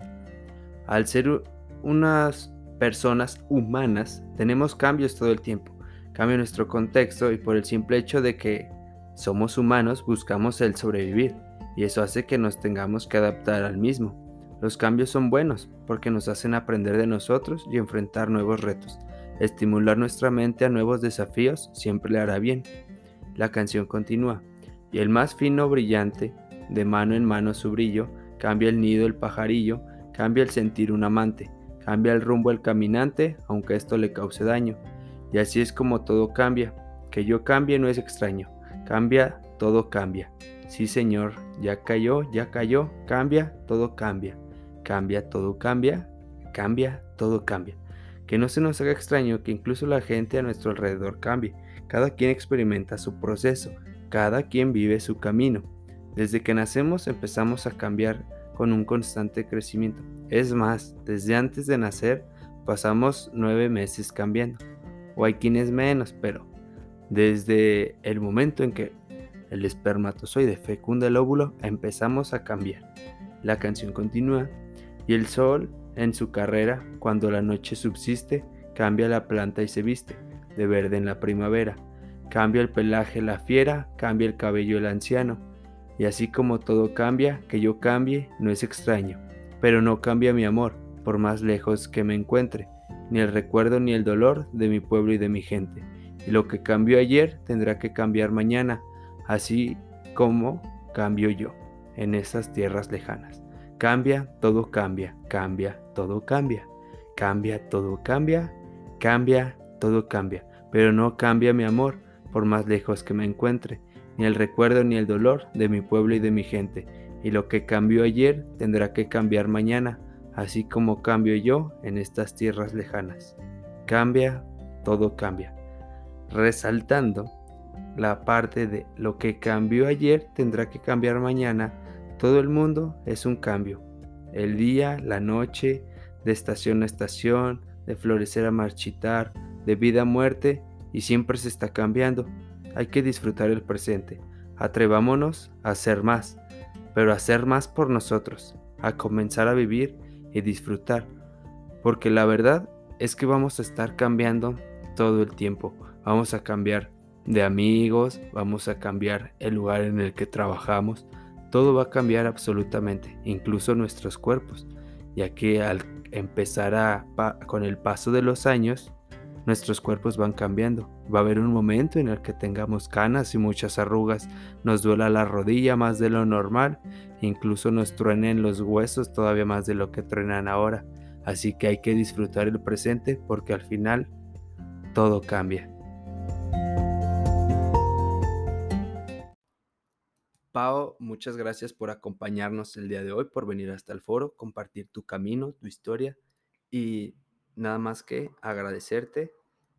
Al ser unas personas humanas, tenemos cambios todo el tiempo, cambia nuestro contexto y por el simple hecho de que somos humanos, buscamos el sobrevivir, y eso hace que nos tengamos que adaptar al mismo. Los cambios son buenos porque nos hacen aprender de nosotros y enfrentar nuevos retos. Estimular nuestra mente a nuevos desafíos siempre le hará bien. La canción continúa, y el más fino brillante, de mano en mano su brillo, cambia el nido el pajarillo, cambia el sentir un amante, cambia el rumbo el caminante, aunque esto le cause daño. Y así es como todo cambia, que yo cambie no es extraño, Cambia, todo cambia. Sí, Señor, ya cayó, ya cayó, cambia, todo cambia. Cambia, todo cambia, cambia, todo cambia. Que no se nos haga extraño que incluso la gente a nuestro alrededor cambie. Cada quien experimenta su proceso, cada quien vive su camino. Desde que nacemos empezamos a cambiar con un constante crecimiento. Es más, desde antes de nacer pasamos nueve meses cambiando. O hay quienes menos, pero desde el momento en que el espermatozoide fecunda el óvulo, empezamos a cambiar. La canción continúa y el sol en su carrera, cuando la noche subsiste, cambia la planta y se viste, de verde en la primavera. Cambia el pelaje la fiera, cambia el cabello el anciano. Y así como todo cambia, que yo cambie no es extraño. Pero no cambia mi amor, por más lejos que me encuentre, ni el recuerdo ni el dolor de mi pueblo y de mi gente y lo que cambió ayer tendrá que cambiar mañana, así como cambio yo en esas tierras lejanas. Cambia, todo cambia, cambia, todo cambia, cambia, todo cambia, cambia, todo cambia, pero no cambia mi amor por más lejos que me encuentre, ni el recuerdo ni el dolor de mi pueblo y de mi gente, y lo que cambió ayer tendrá que cambiar mañana, así como cambio yo en estas tierras lejanas. Cambia, todo cambia resaltando la parte de lo que cambió ayer tendrá que cambiar mañana. Todo el mundo es un cambio. El día, la noche, de estación a estación, de florecer a marchitar, de vida a muerte, y siempre se está cambiando. Hay que disfrutar el presente. Atrevámonos a hacer más, pero a hacer más por nosotros, a comenzar a vivir y disfrutar. Porque la verdad es que vamos a estar cambiando todo el tiempo vamos a cambiar de amigos, vamos a cambiar el lugar en el que trabajamos, todo va a cambiar absolutamente, incluso nuestros cuerpos, ya que al empezar a, con el paso de los años, nuestros cuerpos van cambiando. Va a haber un momento en el que tengamos canas y muchas arrugas, nos duela la rodilla más de lo normal, incluso nos truenen los huesos todavía más de lo que truenan ahora. Así que hay que disfrutar el presente porque al final todo cambia. Pau, muchas gracias por acompañarnos el día de hoy, por venir hasta el foro, compartir tu camino, tu historia y nada más que agradecerte.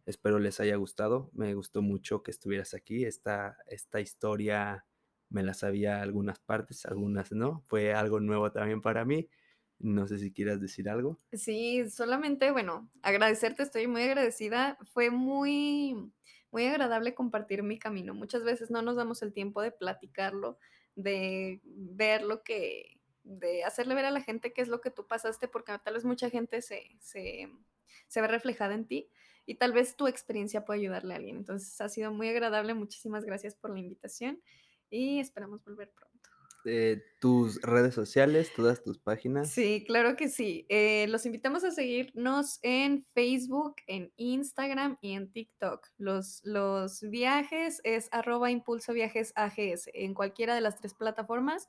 Espero les haya gustado. Me gustó mucho que estuvieras aquí. Esta, esta historia me la sabía algunas partes, algunas no. Fue algo nuevo también para mí. No sé si quieras decir algo. Sí, solamente, bueno, agradecerte, estoy muy agradecida. Fue muy, muy agradable compartir mi camino. Muchas veces no nos damos el tiempo de platicarlo, de ver lo que, de hacerle ver a la gente qué es lo que tú pasaste, porque tal vez mucha gente se, se, se ve reflejada en ti y tal vez tu experiencia puede ayudarle a alguien. Entonces ha sido muy agradable. Muchísimas gracias por la invitación y esperamos volver pronto. Eh, tus redes sociales, todas tus páginas. Sí, claro que sí. Eh, los invitamos a seguirnos en Facebook, en Instagram y en TikTok. Los, los viajes es arroba impulso viajes AGS en cualquiera de las tres plataformas.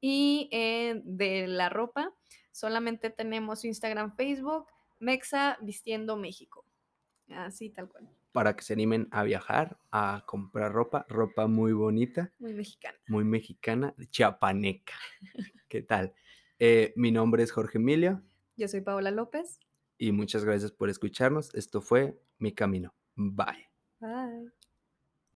Y eh, de la ropa, solamente tenemos Instagram, Facebook, Mexa Vistiendo México. Así tal cual para que se animen a viajar, a comprar ropa, ropa muy bonita. Muy mexicana. Muy mexicana, chiapaneca. ¿Qué tal? Eh, mi nombre es Jorge Emilio. Yo soy Paola López. Y muchas gracias por escucharnos. Esto fue Mi Camino. Bye.